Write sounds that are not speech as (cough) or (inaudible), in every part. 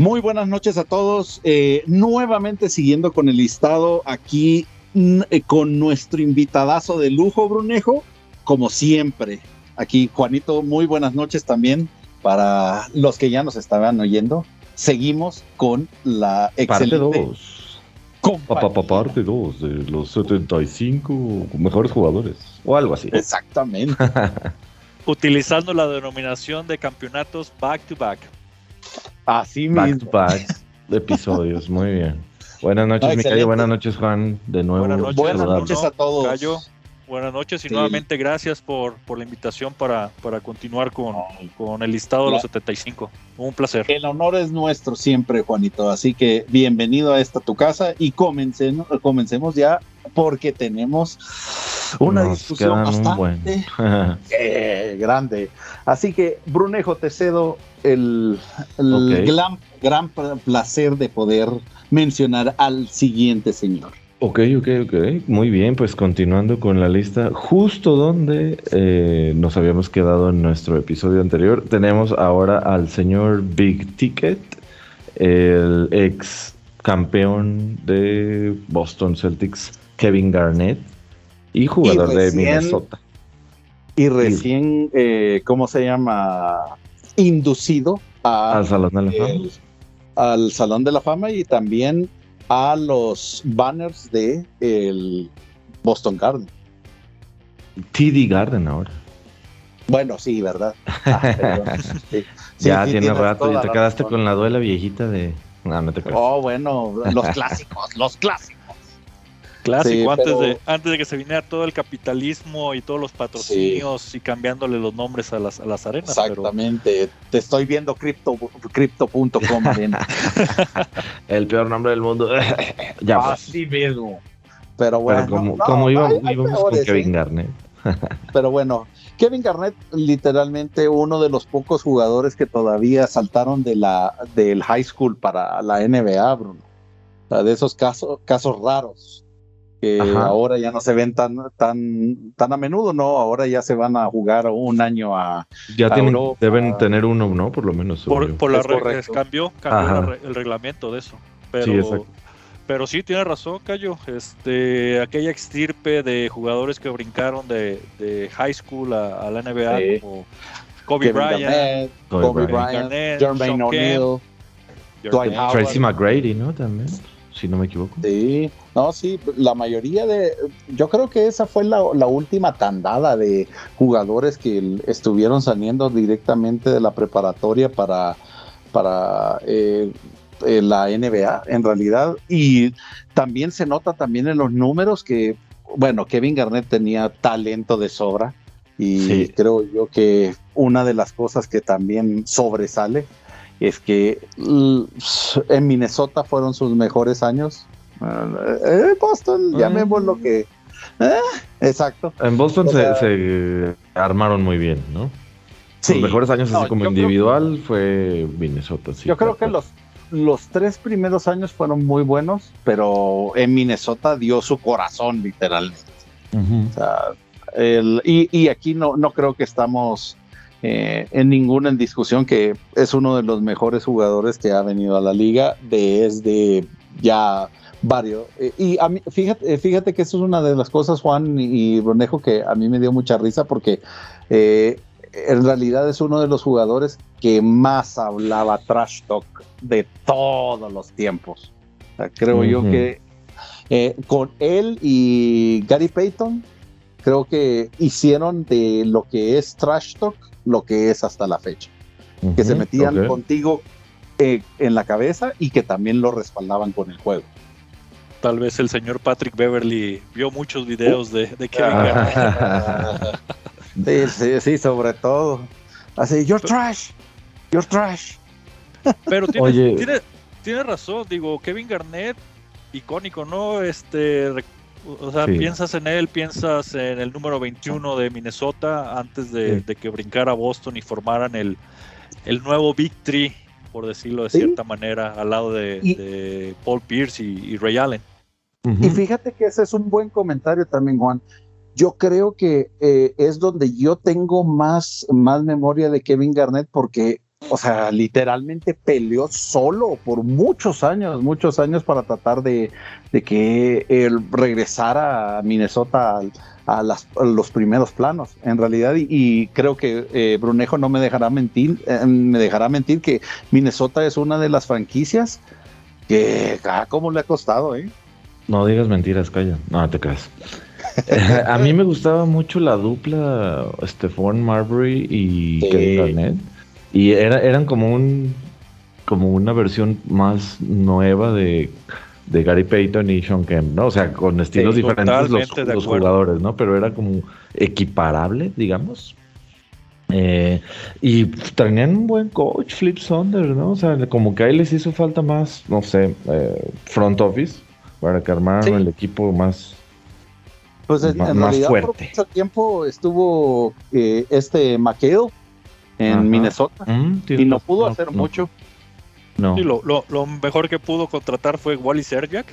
Muy buenas noches a todos. Eh, nuevamente siguiendo con el listado aquí eh, con nuestro invitadazo de lujo, Brunejo, como siempre. Aquí, Juanito, muy buenas noches también para los que ya nos estaban oyendo. Seguimos con la excelente... Parte 2. Parte 2 de los 75 mejores jugadores o algo así. Exactamente. (laughs) Utilizando la denominación de campeonatos back to back. Así back To back episodios, muy bien. Buenas noches, no, Buenas noches, Juan. De nuevo. Buenas noches, a todos. Cayo. Buenas noches y nuevamente gracias por, por la invitación para, para continuar con, con, el listado de los 75. Un placer. El honor es nuestro siempre, Juanito. Así que bienvenido a esta tu casa y comencemos, comencemos ya porque tenemos una discusión bastante (laughs) eh, grande. Así que, Brunejo, te cedo el, gran, gran placer de poder mencionar al siguiente señor. Ok, ok, ok. Muy bien, pues continuando con la lista, justo donde eh, nos habíamos quedado en nuestro episodio anterior, tenemos ahora al señor Big Ticket, el ex campeón de Boston Celtics, Kevin Garnett, y jugador de Minnesota. Y recién, eh, ¿cómo se llama? Inducido al Salón de la Fama. Al Salón de la Fama y también a los banners de el Boston Garden. TD Garden ahora. Bueno, sí, ¿verdad? (laughs) Ah, ya tiene rato, y te quedaste con la duela viejita de... No, no te Oh, bueno, los clásicos, los clásicos. Clásico, antes, de, antes de que se viniera todo el capitalismo y todos los patrocinios y cambiándole los nombres a las, a las arenas. Exactamente, te estoy viendo crypto.com. (laughs) (laughs) el peor nombre del mundo. (laughs) ya, pues. Así mismo. Pero bueno, como, íbamos, con Kevin Garnett. pero bueno, Kevin Garnett, literalmente uno de los pocos jugadores que todavía saltaron de la, del high school para la NBA, Bruno. de esos casos, casos raros que ahora ya no se ven tan, tan, tan a menudo, ¿no? Ahora ya se van a jugar un año a. Ya deben tener uno, ¿no? Por lo menos. Por, por la cambió, cambió el reglamento de eso. Pero, sí, pero sí, tiene razón, Cayo. Este, aquella extirpe de jugadores que brincaron de, de high school a, la NBA, como Kobe Bryant, Kobe Bryant, Jermaine O'Neal, Tracy McGrady, ¿no? También si no me equivoco. Sí, no, sí, la mayoría de, yo creo que esa fue la, última tandada de jugadores que estuvieron saliendo directamente de la preparatoria para, para eh, eh, la NBA, en realidad, y también se nota también en los números que, bueno, Kevin Garnett tenía talento de sobra. Y creo yo que una de las cosas que también sobresale es que en Minnesota fueron sus mejores años. Eh, Boston, llamemos lo que. Eh, exacto. En Boston se, armaron muy bien, ¿no? Sí. Los mejores años así como individual fue Minnesota. yo creo que los, los tres primeros años fueron muy buenos, pero en Minnesota dio su corazón, literalmente. y, y, aquí no, no creo que estamos eh, en ninguna discusión que es uno de los mejores jugadores que ha venido a la liga desde ya varios. Eh, y a mí, fíjate, eh, fíjate que eso es una de las cosas, Juan y Bonejo, que a mí me dio mucha risa porque en realidad es uno de los jugadores que más hablaba trash talk de todos los tiempos. creo yo que con él y Gary Payton, creo que hicieron de lo que es trash talk lo que es hasta la fecha. que se metían contigo eh, en la cabeza y que también lo respaldaban con el juego. Tal vez el señor Patrick Beverly vio muchos videos de, de Kevin Garnett. (laughs) sí, sí, sí, sobre todo. Así, you're trash, you're trash. Pero tiene, tiene, razón, digo, Kevin Garnett, icónico, ¿no? Este, o sea, piensas en él, piensas en el número 21 de Minnesota antes de, que brincara Boston y formaran el, el nuevo Victory, por decirlo de cierta manera, al lado de, Paul Pierce y, Ray Allen. Y fíjate que ese es un buen comentario también, Juan. Yo creo que eh, es donde yo tengo más, más memoria de Kevin Garnett porque o sea, literalmente peleó solo por muchos años, muchos años para tratar de, que él regresara a Minnesota a, los primeros planos, en realidad, y, creo que eh, Brunejo no me dejará mentir, eh, me dejará mentir que Minnesota es una de las franquicias que, ah, cómo le ha costado, ¿eh? No digas mentiras, calla, no te creas. (laughs) a mí me gustaba mucho la dupla Stephon Marbury y Kevin Garnett y era, eran como un como una versión más nueva de, Gary Payton y Sean Kemp, ¿no? O sea, con estilos diferentes los, jugadores, ¿no? Pero era como equiparable, digamos. Eh, y tenían un buen coach, Flip Saunders, ¿no? O sea, como que ahí les hizo falta más, no sé, eh, front office para que armaran el equipo más, pues en, realidad fuerte. por mucho tiempo estuvo eh, este McHale en Minnesota mm, y no pudo hacer mucho. No. lo, mejor que pudo contratar fue Wally Serjak.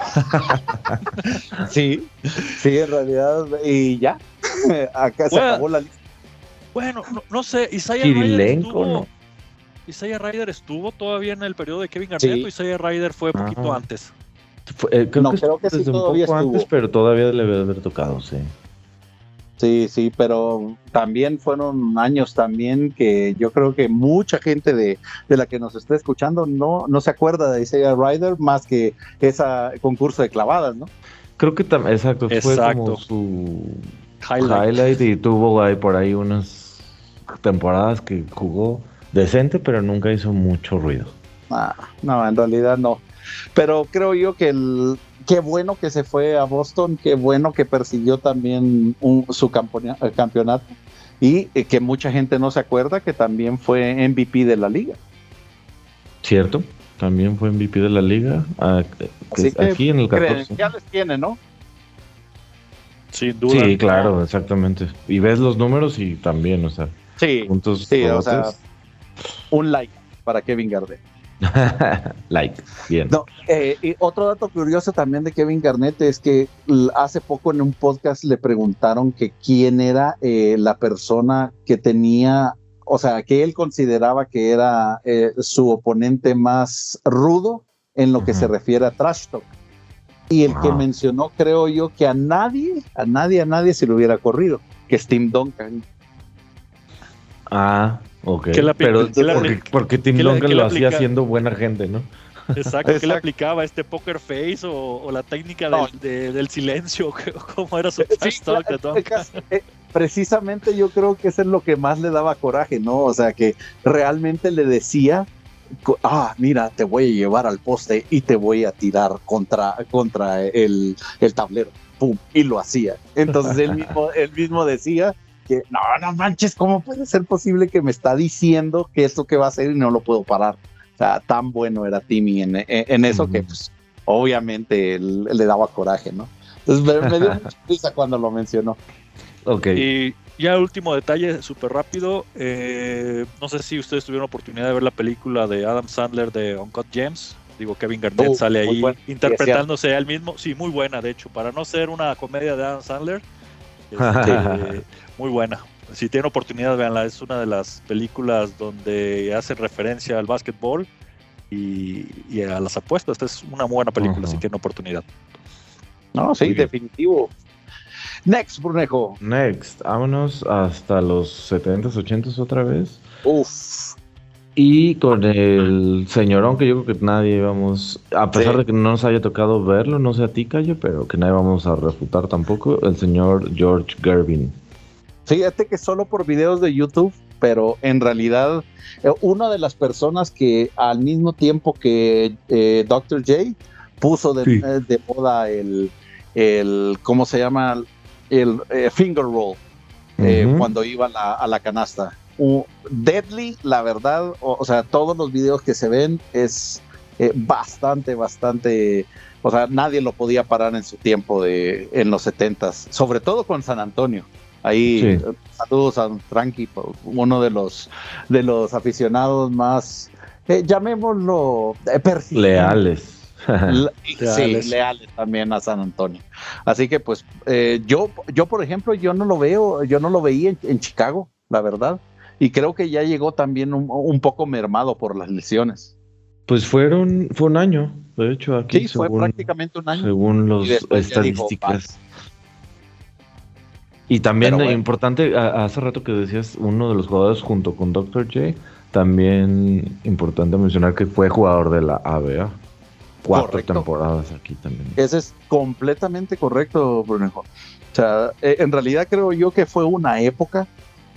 (laughs) sí, sí, en realidad, y ya, (laughs) acá se acabó la lista. Bueno, no, sé, Isaiah Ryder estuvo, Isaiah Ryder estuvo todavía en el periodo de Kevin Garnett o Isaiah Ryder fue poquito antes. Eh, creo no, que creo que sí, un poco antes, pero todavía le debe haber tocado, sí. Sí, sí, pero también fueron años también que yo creo que mucha gente de, la que nos está escuchando no, no se acuerda de Isaiah Ryder más que ese concurso de clavadas, ¿no? Creo que también, exacto, fue como su highlight. y tuvo ahí por ahí unas temporadas que jugó decente, pero nunca hizo mucho ruido. Ah, no, en realidad no. Pero creo yo que el, qué bueno que se fue a Boston, qué bueno que persiguió también su campeonato y eh, que mucha gente no se acuerda que también fue MVP de la liga. Cierto, también fue MVP de la liga ah, aquí en el 14. Ya les tiene, ¿no? Sin duda. Sí, claro, exactamente. Y ves los números y también, o sea, sí, puntos sí, o sea, un like para Kevin Garnett. (laughs) like, bien. Eh, y otro dato curioso también de Kevin Garnett es que hace poco en un podcast le preguntaron que quién era eh, la persona que tenía, o sea, que él consideraba que era eh, su oponente más rudo en lo que se refiere a trash talk. Y el que mencionó, creo yo, que a nadie, a nadie, a nadie se le hubiera corrido, que es Tim Duncan. Ah, Ok, pero porque, Tim Duncan lo hacía siendo buena gente, ¿no? Exacto, ¿qué le aplicaba? ¿Este poker face o, la técnica del, silencio? (laughs) ¿Cómo era su sí, eh, Precisamente yo creo que eso es lo que más le daba coraje, ¿no? O sea, que realmente le decía, ah, mira, te voy a llevar al poste y te voy a tirar contra, contra el, el tablero. ¡Pum! Y lo hacía. Entonces él mismo, él mismo decía no, no manches, ¿cómo puede ser posible que me está diciendo que esto que va a hacer y no lo puedo parar? O sea, tan bueno era Timmy en, en, eso que pues, obviamente le daba coraje, ¿no? Entonces me, dio (laughs) mucha risa cuando lo mencionó. Ok. Y ya último detalle, súper rápido. Eh, no sé si ustedes tuvieron oportunidad de ver la película de Adam Sandler de Uncut James. Digo, Kevin Garnett uh, sale ahí interpretándose a él mismo. Sí, muy buena, de hecho. Para no ser una comedia de Adam Sandler, este, (laughs) muy buena. Si tienen oportunidad, véanla. Es una de las películas donde hace referencia al básquetbol y, a las apuestas. Esta es una buena película si tienen oportunidad. No, sí, definitivo. Next, Brunejo. Next, vámonos hasta los 70s, 80s otra vez. Uf. Y con el señorón que yo creo que nadie vamos, a pesar de que no nos haya tocado verlo, no sé a ti, Cayo, pero que nadie vamos a refutar tampoco, el señor George Gervin. Fíjate que solo por videos de YouTube, pero en realidad eh, una de las personas que al mismo tiempo que eh, Dr. J puso de, eh, moda el, el, ¿cómo se llama? El finger roll cuando iba a la canasta. Deadly, la verdad, o, sea, todos los videos que se ven es bastante, bastante o sea, nadie lo podía parar en su tiempo de en los 70s, sobre todo con San Antonio. Ahí saludos a Tranqui, uno de los de los aficionados más eh, llamémoslo eh, leales. (laughs) sí, leales también a San Antonio. Así que pues eh, yo yo por ejemplo yo no lo veo, yo no lo veía en, Chicago, la verdad. Y creo que ya llegó también un, poco mermado por las lesiones. Pues fueron, fue un año, de hecho, aquí. Sí, fue prácticamente un año. Según las estadísticas. y también importante, hace rato que decías uno de los jugadores junto con Dr. J, también importante mencionar que fue jugador de la ABA. Cuatro temporadas aquí también. Ese es completamente correcto, Brunejo. O sea, eh, en realidad creo yo que fue una época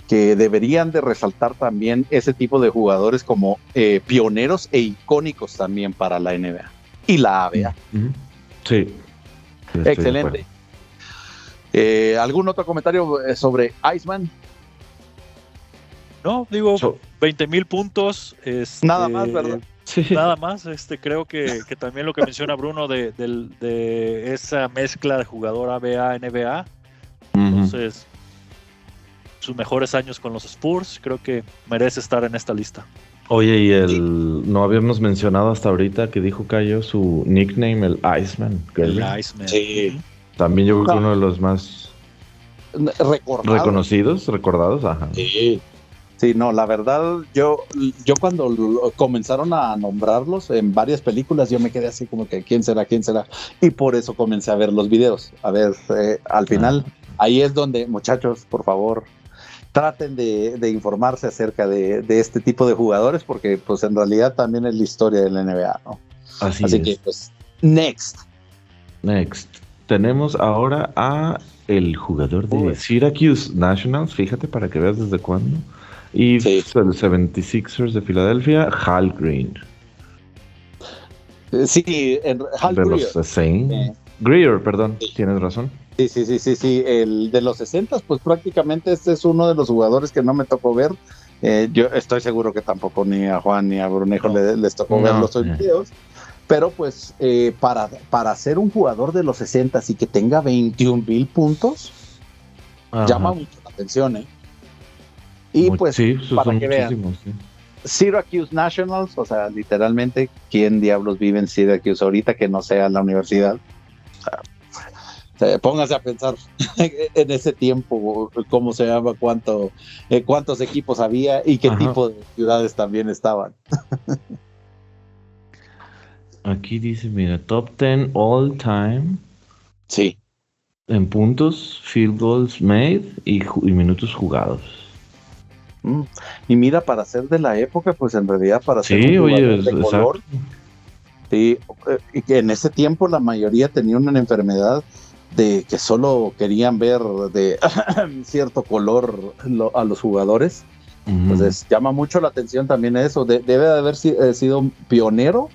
que deberían de resaltar también ese tipo de jugadores como eh, pioneros e icónicos también para la NBA y la ABA. Sí. Excelente. Eh, ¿Algún otro comentario sobre Iceman? No, digo, 20 mil puntos. Este, nada más, ¿verdad? Nada más, este, creo que, también lo que menciona Bruno de, esa mezcla de jugador ABA, NBA. Entonces, sus mejores años con los Spurs, creo que merece estar en esta lista. Oye, y el no habíamos mencionado hasta ahorita que dijo Cayo su nickname, el Iceman. El Iceman. Sí. También yo creo que uno de los más reconocidos, recordados, ajá. Sí. Sí, no, la verdad, yo, yo cuando comenzaron a nombrarlos en varias películas, yo me quedé así como que, ¿quién será? ¿Quién será? Y por eso comencé a ver los videos. A ver, eh, al final, ahí es donde, muchachos, por favor, traten de, informarse acerca de, este tipo de jugadores, porque pues en realidad también es la historia del NBA, ¿no? Así, Así que, pues, next. Next. Tenemos ahora a el jugador de Syracuse Nationals, fíjate para que veas desde cuándo. Y el 76ers de Filadelfia, Hal Green. Sí, en Hal de Los eh. Greer, perdón, tienes razón. Sí, sí, sí, sí, sí. El de los 60, pues prácticamente este es uno de los jugadores que no me tocó ver. Eh, yo estoy seguro que tampoco ni a Juan ni a Brunejo les, tocó ver los videos. Pero pues para, para ser un jugador de los 60 y que tenga 21 mil puntos, llama mucho la atención, ¿eh? Y pues, para que vean, Syracuse Nationals, o sea, literalmente, ¿quién diablos vive en Syracuse ahorita que no sea la universidad? Póngase a pensar (laughs) en ese tiempo, cómo se llama, cuánto, eh, cuántos equipos había y qué tipo de ciudades también estaban. (laughs) Aquí dice, mira, top 10 all time. Sí. En puntos, field goals made y minutos jugados. Mm. Y mira, para ser de la época, pues en realidad para ser sí, oye, de color, sí, eh, y que en ese tiempo la mayoría tenía una enfermedad de que solo querían ver de (clears throat) cierto color a los jugadores. Entonces llama mucho la atención también eso. debe de haber eh, sido pionero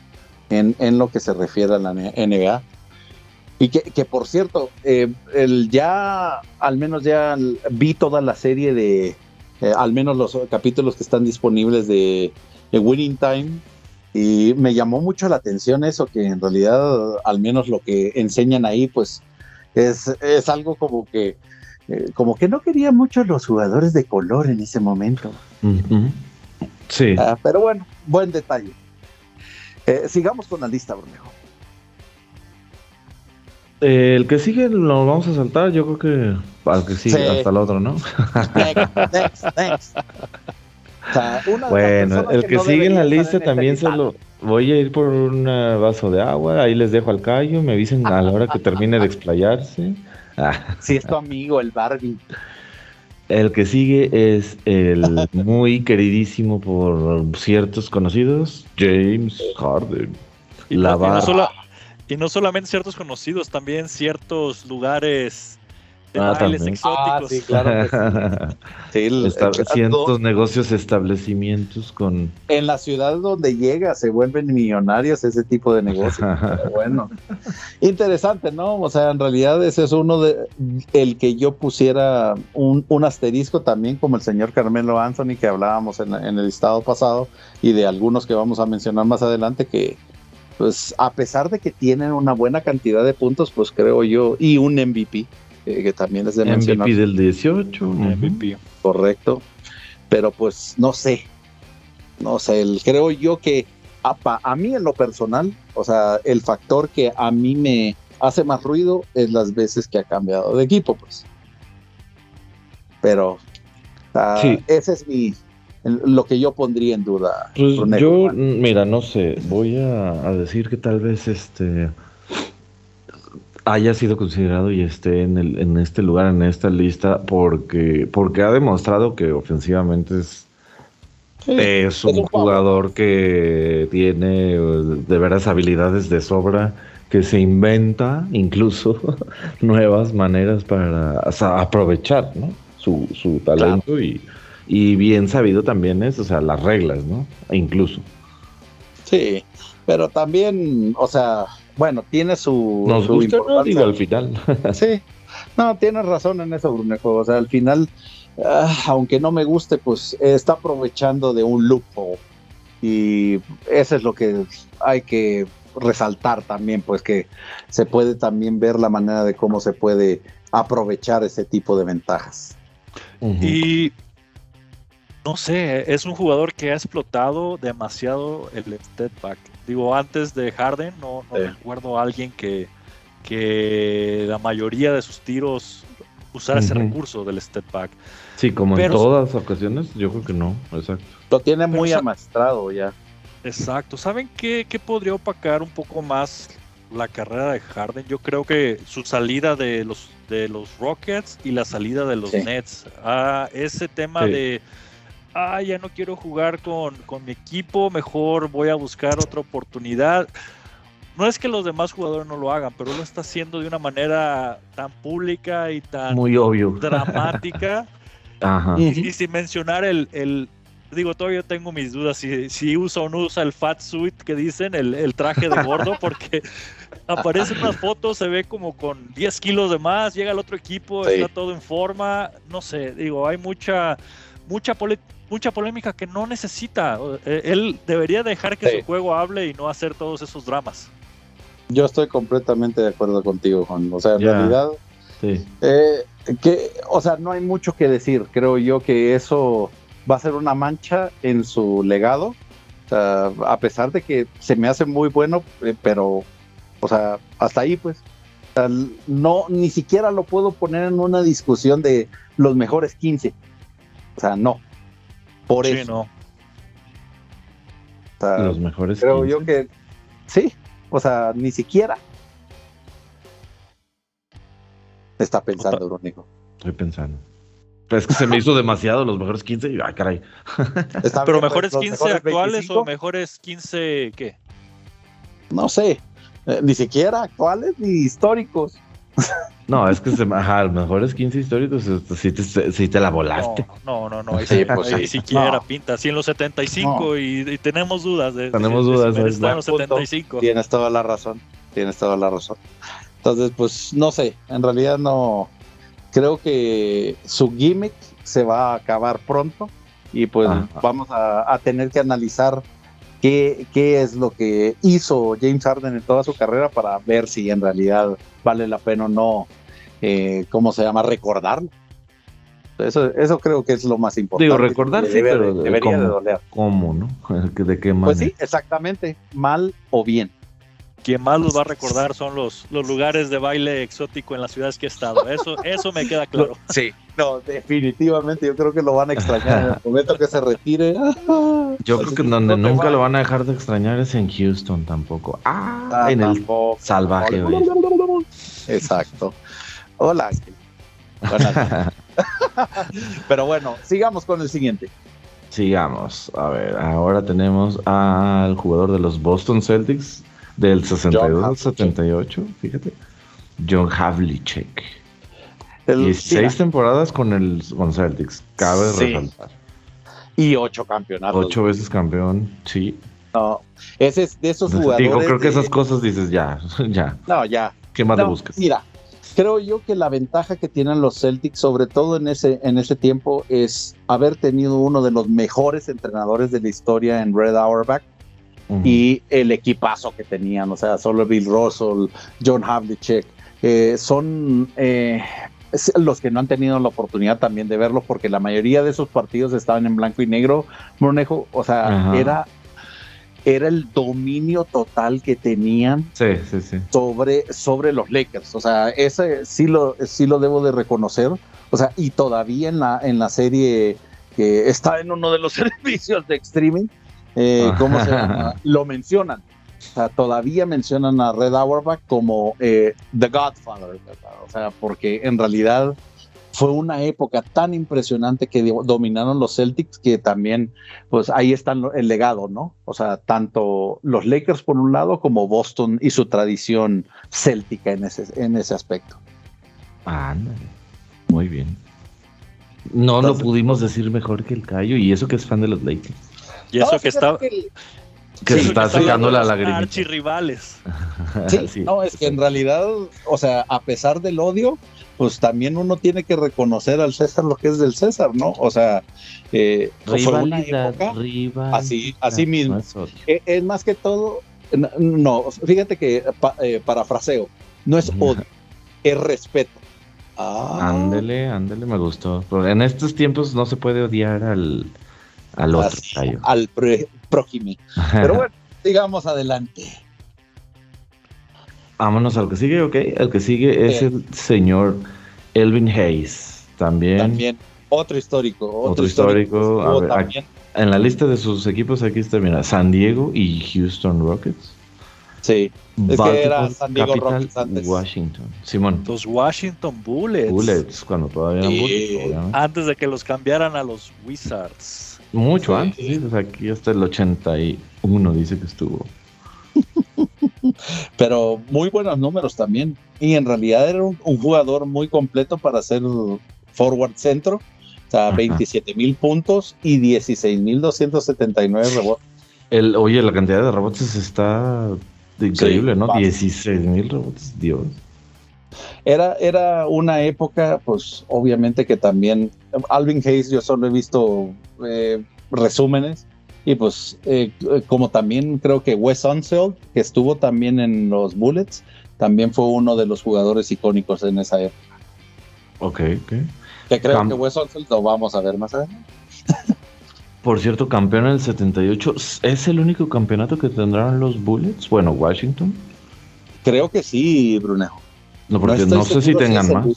en, en, lo que se refiere a la NBA. Y que, que por cierto, eh, el ya, al menos ya vi toda la serie de, eh, al menos los capítulos que están disponibles de, Winning Time. Y me llamó mucho la atención eso, que en realidad, al menos lo que enseñan ahí, pues es, es algo como que, eh, como que no querían mucho los jugadores de color en ese momento. Sí. Ah, pero bueno, buen detalle. Eh, sigamos con la lista, Brunejo. el que sigue lo vamos a saltar, yo creo que al que sigue hasta el otro, ¿no? Next, next, bueno, el que, sigue en la lista también se lo voy a ir por un vaso de agua, ahí les dejo al callo, me dicen a la hora que termine de explayarse. Si es tu amigo, el Barbie. El que sigue es el (laughs) muy queridísimo por ciertos conocidos, James Harden. La barra. y no solamente ciertos conocidos, también ciertos lugares ah, exóticos. Ah, sí, claro. (laughs) cientos negocios, establecimientos con. En la ciudad donde llega se vuelven millonarios ese tipo de negocios. (laughs) bueno, interesante, ¿no? O sea, en realidad ese es uno de el que yo pusiera un, asterisco también, como el señor Carmelo Anthony que hablábamos en, en el estado pasado y de algunos que vamos a mencionar más adelante que pues a pesar de que tienen una buena cantidad de puntos, pues creo yo, y un MVP, que, también es de MVP del 18. MVP. Correcto. Pero pues no sé. No sé, creo yo que a, a mí en lo personal, o sea, el factor que a mí me hace más ruido es las veces que ha cambiado de equipo, pues. Pero ah, ese es mi, lo que yo pondría en duda. Pues yo, mira, no sé, voy a, decir que tal vez este haya sido considerado y esté en, el, en este lugar, en esta lista, porque, porque ha demostrado que ofensivamente es, es un, jugador que tiene de veras habilidades de sobra, que se inventa incluso (laughs) nuevas maneras para aprovechar su, su talento y y bien sabido también es, o sea, las reglas, ¿no? E incluso. Sí, pero también, o sea, bueno, tiene su. Nos su gusta, no, digo al final. (laughs) sí, no, tienes razón en eso, Brunejo. O sea, al final, ah, aunque no me guste, pues está aprovechando de un lujo. Y eso es lo que hay que resaltar también, pues que se puede también ver la manera de cómo se puede aprovechar ese tipo de ventajas. Y no sé, es un jugador que ha explotado demasiado el step back. Digo, antes de Harden, no, recuerdo a alguien que, que la mayoría de sus tiros usara ese recurso del step back. Sí, como en todas ocasiones, yo creo que no, exacto. Lo tiene muy amastrado ya. Exacto. ¿Saben qué, qué podría opacar un poco más la carrera de Harden? Yo creo que su salida de los, de los Rockets y la salida de los Nets. Ah, ese tema de ah, ya no quiero jugar con, mi equipo, mejor voy a buscar otra oportunidad. No es que los demás jugadores no lo hagan, pero lo está haciendo de una manera tan pública y tan Muy obvio. dramática. (laughs) Ajá. Y, sin mencionar el, digo, todavía tengo mis dudas si, si usa o no usa el fat suit que dicen, el, traje de gordo, (laughs) porque aparece en unas fotos, se ve como con 10 kilos de más, llega el otro equipo, está todo en forma, no sé, digo, hay mucha, mucha mucha polémica que no necesita. Eh, él debería dejar que su juego hable y no hacer todos esos dramas. Yo estoy completamente de acuerdo contigo, Juan. O sea, en realidad, eh, que, o sea, no hay mucho que decir. Creo yo que eso va a ser una mancha en su legado. O sea, a pesar de que se me hace muy bueno, eh, pero, o sea, hasta ahí, pues. no, ni siquiera lo puedo poner en una discusión de los mejores 15. O sea, no. Por eso. Los mejores. Creo yo que sí, o sea, ni siquiera está pensando, Rónico. Estoy pensando. Pero es que se me hizo demasiado los mejores 15 y, ah, caray. Pero mejores 15 actuales o mejores 15 qué? No sé, eh, ni siquiera actuales ni históricos. (laughs) No, es que se, ajá, los mejores 15 históricos si te, te la volaste. No, no, no, ahí, sí, pues, ahí siquiera pinta, así en los 75 y, tenemos dudas. De, tenemos dudas. De, en los 75. Tienes toda la razón, tienes toda la razón. Entonces, pues no sé, en realidad no, creo que su gimmick se va a acabar pronto y pues vamos a, a tener que analizar qué, qué es lo que hizo James Harden en toda su carrera para ver si en realidad vale la pena o no, eh, ¿cómo se llama? Recordarlo. Eso, eso creo que es lo más importante. Digo, recordar sí, pero debería de doler. ¿Cómo, no? ¿De qué manera? Pues sí, exactamente, mal o bien. Quien más los va a recordar son los, los lugares de baile exótico en las ciudades que he estado. Eso, eso me queda claro. (laughs) Sí, no, definitivamente yo creo que lo van a extrañar en el momento que se retire. (laughs) Yo creo que donde nunca lo van a dejar de extrañar es en Houston tampoco. Ah, ah en el salvaje. Exacto. Hola. (laughs) Pero bueno, sigamos con el siguiente. Sigamos. A ver, ahora tenemos al jugador de los Boston Celtics del 62 al 78, fíjate. John Havlicek. 16 temporadas con el con Celtics, cabe resaltar. Y 8 campeonatos. 8 veces campeón, sí. No, ese es de esos jugadores. Digo, creo que esas cosas dices ya, (laughs) ya. No, ya. ¿Qué más le buscas? Mira, creo yo que la ventaja que tienen los Celtics, sobre todo en ese, en ese tiempo, es haber tenido uno de los mejores entrenadores de la historia en Red Auerbach y el equipazo que tenían, o sea, solo Bill Russell, John Havlicek, eh, son eh, los que no han tenido la oportunidad también de verlo, porque la mayoría de esos partidos estaban en blanco y negro, Brunejo, o sea, era era el dominio total que tenían Sobre, sobre los Lakers. O sea, ese sí lo, sí lo debo de reconocer. O sea, y todavía en la, en la serie que está en uno de los (laughs) servicios de streaming, eh, ¿cómo se llama? (laughs) Lo mencionan. O sea, todavía mencionan a Red Auerbach como eh, The Godfather, O sea, porque en realidad fue una época tan impresionante que dominaron los Celtics que también, pues ahí está el legado, ¿no? O sea, tanto los Lakers por un lado como Boston y su tradición céltica en ese, en ese aspecto. Ándale, muy bien. No lo pudimos decir mejor que el Cayo y eso que es fan de los Lakers. Y eso que está... Que está sacando la lágrima. Archirrivales. Sí, (laughs) no, es que en realidad, o sea, a pesar del odio, pues también uno tiene que reconocer al César lo que es del César, ¿no? O sea, eh, fue una época así, así mismo. Eh, es, más que todo, no, fíjate que eh, parafraseo, no es odio, es respeto. Ah. Ándele, ándele, me gustó. en estos tiempos no se puede odiar al, al otro. al prójimo. Pero (laughs) bueno, sigamos adelante. Vámonos al que sigue, ok. El que sigue es el señor Elvin Hayes. También. También. Otro histórico. Otro, histórico. en la lista de sus equipos aquí está, mira, San Diego y Houston Rockets. Sí. Es que era San Diego Rockets antes. Washington. Simón. Los Washington Bullets. Bullets, cuando todavía eran Bullets. Antes de que los cambiaran a los Wizards. Mucho antes, sí. aquí hasta el 81 dice que estuvo. (laughs) (laughs) Pero muy buenos números también. Y en realidad era un, jugador muy completo para ser forward centro. O sea, 27 mil puntos y 16 mil 279 rebotes. El, oye, la cantidad de rebotes está increíble, ¿no? 16 mil rebotes, Dios. Era, era una época, pues obviamente que también Alvin Hayes, yo solo he visto eh, resúmenes, y pues, eh, como también creo que Wes Unseld, que estuvo también en los Bullets, también fue uno de los jugadores icónicos en esa época. Ok, ok. Que creo que Wes Unseld lo vamos a ver más adelante. (laughs) Por cierto, campeón en el 78, ¿es el único campeonato que tendrán los Bullets? Bueno, Washington. Creo que sí, Brunejo. No, porque no, sé si tengan más.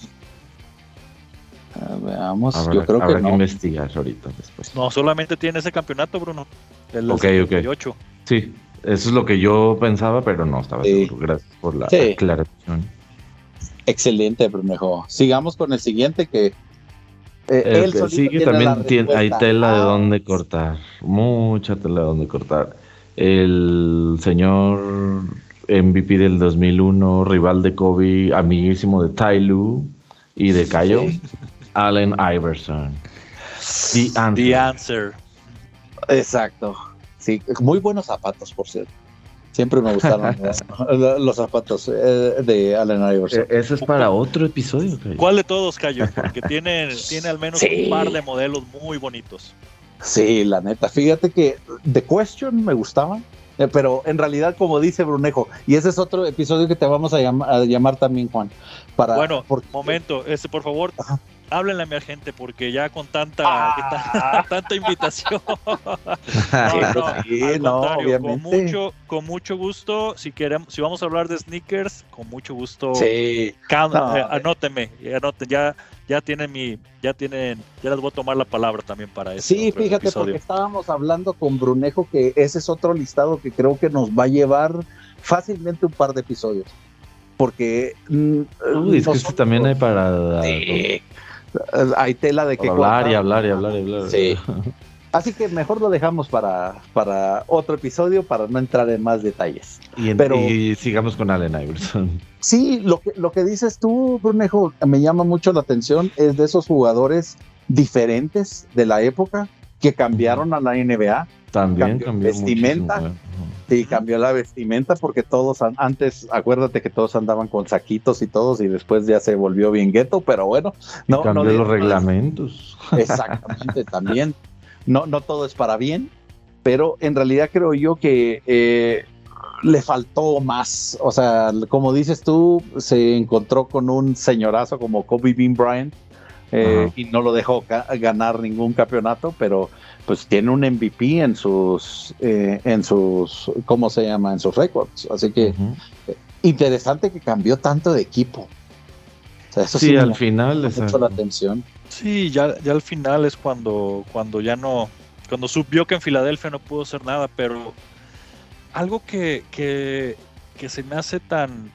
Ah, veamos, yo creo que, no. que investigar ahorita después. No, solamente tiene ese campeonato, Bruno. El ok, 78. ok. Sí, eso es lo que yo pensaba, pero no estaba seguro. Gracias por la aclaración. Excelente, Brunejo. Sigamos con el siguiente que. Eh, el que sigue también tiene, hay tela de ah. dónde cortar. Mucha tela de dónde cortar. El señor MVP del 2001, rival de Kobe, amiguísimo de Ty Lue y de Cayo. (laughs) Allen Iverson. The Answer. The answer. Exacto. Sí, muy buenos zapatos, por cierto. Siempre me gustaron (laughs) los zapatos eh, de Allen Iverson. E-, Eso es para otro episodio. ¿Cuál de todos, Cayo? Porque (laughs) tiene, tiene al menos un par de modelos muy bonitos. Sí, la neta. Fíjate que The Question me gustaba, eh, pero en realidad, como dice Brunejo, y ese es otro episodio que te vamos a, llamar también, Juan. Para, bueno, momento, este, por favor, háblenle a mi gente porque ya con tanta ah. (laughs) tanta invitación. (laughs) No, obviamente. con mucho con mucho gusto si queremos si vamos a hablar de sneakers con mucho gusto sí. eh, anóteme ya ya tienen mi ya tienen ya les voy a tomar la palabra también para eso sí fíjate porque estábamos hablando con Brunejo que ese es otro listado que creo que nos va a llevar fácilmente un par de episodios porque mm, Uy, es que este también hay para hay tela de que hablar y hablar y hablar y hablar. Sí. Así que mejor lo dejamos para, para otro episodio para no entrar en más detalles. Y, Pero, sigamos con Allen Iverson. (laughs) Sí, lo que, lo que dices tú, Brunejo, me llama mucho la atención, es de esos jugadores diferentes de la época que cambiaron a la NBA. También cambió, vestimenta. Sí, cambió la vestimenta porque todos antes, acuérdate que todos andaban con saquitos y todos y después ya se volvió bien gueto, pero bueno, no. Cambió los reglamentos. Exactamente, (laughs) también. No, no todo es para bien, pero en realidad creo yo que eh, le faltó más. O sea, como dices tú, se encontró con un señorazo como Kobe Bean Bryant eh, y no lo dejó ganar ningún campeonato, pero pues tiene un MVP en sus, eh, en sus, ¿cómo se llama? En sus récords. Así que eh, interesante que cambió tanto de equipo. eso sí, al final es mucho la atención. Sí, ya, ya al final es cuando, cuando ya no, cuando subió que en Filadelfia no pudo hacer nada, pero algo que, que, que se me hace tan,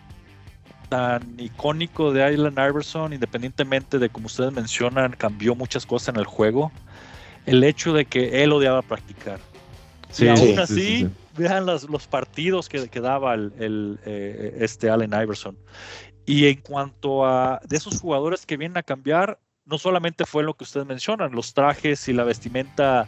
tan icónico de Allen Iverson, independientemente de como ustedes mencionan, cambió muchas cosas en el juego, el hecho de que él odiaba practicar. Sí, y aún así, vean los, los, partidos que, que daba el, eh, este Allen Iverson. Y en cuanto a de esos jugadores que vienen a cambiar, no solamente fue lo que ustedes mencionan, los trajes y la vestimenta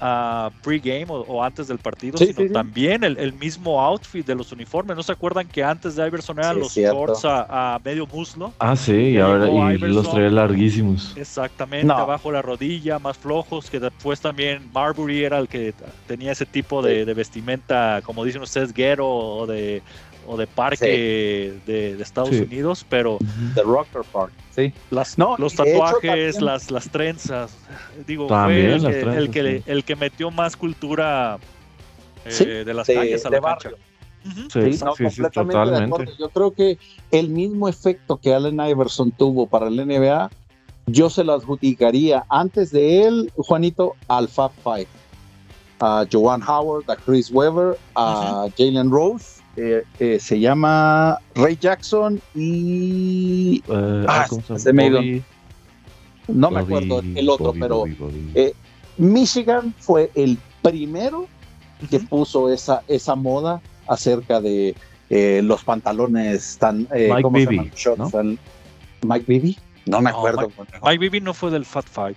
uh, pre-game o, antes del partido, sino también el, mismo outfit de los uniformes. ¿No se acuerdan que antes de Iverson eran los shorts a, medio muslo? Ah, sí, y ahora y los traía larguísimos. Exactamente, abajo la rodilla, más flojos, que después también Marbury era el que tenía ese tipo de, vestimenta, como dicen ustedes, ghetto o de o de parque de, Estados Unidos, pero... The Rocker Park, sí. Las, no, los tatuajes, las, las trenzas, digo, fue el, que, el, que, metió más cultura eh, de las calles a la cancha. Sí, totalmente. Yo creo que el mismo efecto que Allen Iverson tuvo para el NBA, yo se lo adjudicaría antes de él, Juanito, al Fab Five. A Joan Howard, a Chris Webber, a Jalen Rose eh, eh, se llama Ray Jackson y. Uh, ah, se me No me acuerdo el otro, pero eh, Michigan fue el primero que puso esa, esa moda acerca de los pantalones tan. Mike Bibby. ¿no? Mike Bibby. No me acuerdo. Mike, Bibby no fue del Fat Five.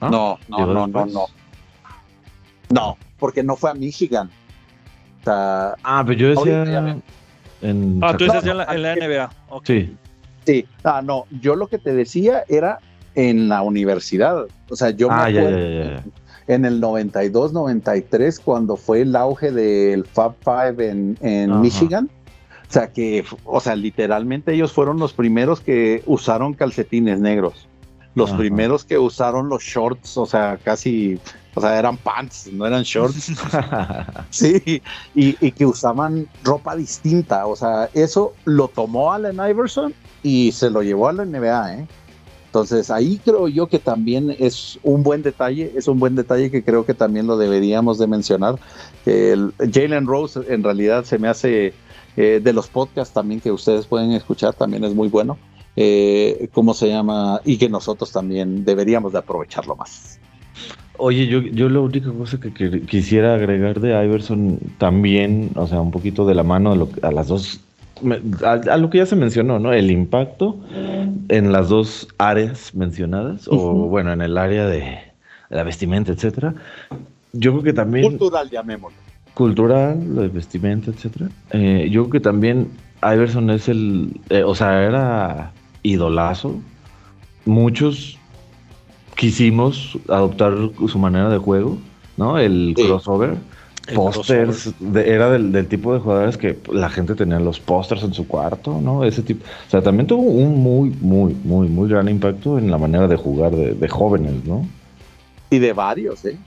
¿Ah? No, no, no, no, no. No, porque no fue a Michigan ah, pero yo decía. En... Ah, tú decías en, la, NBA. Sí. Sí. Ah, no, yo lo que te decía era en la universidad. O sea, yo ah, me acuerdo en el 92, 93, cuando fue el auge del Fab Five en, en Michigan. O sea, que, o sea, literalmente ellos fueron los primeros que usaron calcetines negros. Los primeros que usaron los shorts, o sea, casi o sea, eran pants, no eran shorts. (laughs) sí, y, que usaban ropa distinta. O sea, eso lo tomó Allen Iverson y se lo llevó a la NBA, ¿eh? Entonces ahí creo yo que también es un buen detalle, es un buen detalle que creo que también lo deberíamos de mencionar. El Jalen Rose en realidad se me hace eh, de los podcasts también que ustedes pueden escuchar, también es muy bueno. Eh, ¿Cómo se llama? Y que nosotros también deberíamos de aprovecharlo más. Oye, yo, yo la única cosa que, quisiera agregar de Iverson también, o sea, un poquito de la mano a, las dos, a, lo que ya se mencionó, ¿no? El impacto en las dos áreas mencionadas, o bueno, en el área de la vestimenta, etcétera. Yo creo que también... Cultural, llamémoslo. Cultural, de vestimenta, etcétera. Eh, yo creo que también Iverson es el, eh, o sea, era idolazo. Muchos quisimos adoptar su manera de juego, ¿no? El crossover. Pósters, era del, tipo de jugadores que la gente tenía los pósters en su cuarto, ¿no? Ese tipo. O sea, también tuvo un muy, muy, muy, muy gran impacto en la manera de jugar de, jóvenes, ¿no? Y de varios, ¿eh?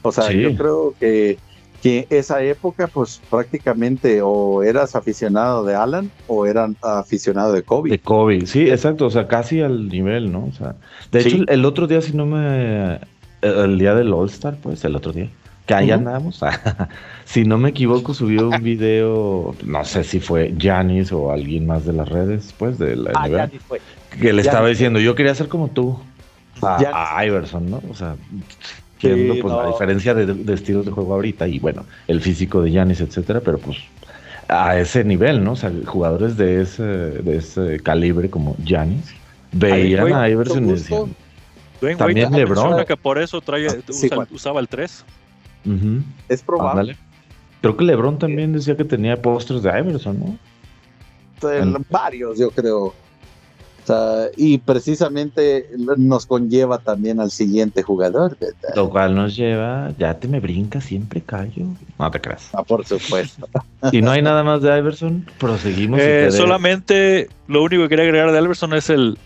O sea, yo creo que que esa época pues prácticamente o eras aficionado de Alan o eran aficionado de Kobe. De Kobe, sí, exacto, o sea, casi al nivel, ¿no? O sea, de hecho, el otro día, si no me... El día del All Star, pues, el otro día, que ahí andamos, (laughs) si no me equivoco, subió un video, no sé si fue Janis o alguien más de las redes, pues, de la ah, fue. que le estaba diciendo, yo quería ser como tú, a Iverson, ¿no? O sea, pues, la diferencia de, estilos de juego ahorita y bueno, el físico de Yanis, etcétera, pero pues a ese nivel, ¿no? O sea, jugadores de ese, de ese calibre como Yanis veían a Iverson y decían. también LeBron. que por eso trae, ah, usaba el 3. Es probable. Creo que LeBron también decía que tenía postres de Iverson, ¿no? Varios, yo creo y precisamente nos conlleva también al siguiente jugador. Lo cual nos lleva, ya te me brinca, siempre callo. No te creas. Ah, por supuesto. (laughs) y no hay nada más de Iverson, proseguimos. Eh, solamente lo único que quería agregar de Iverson es el,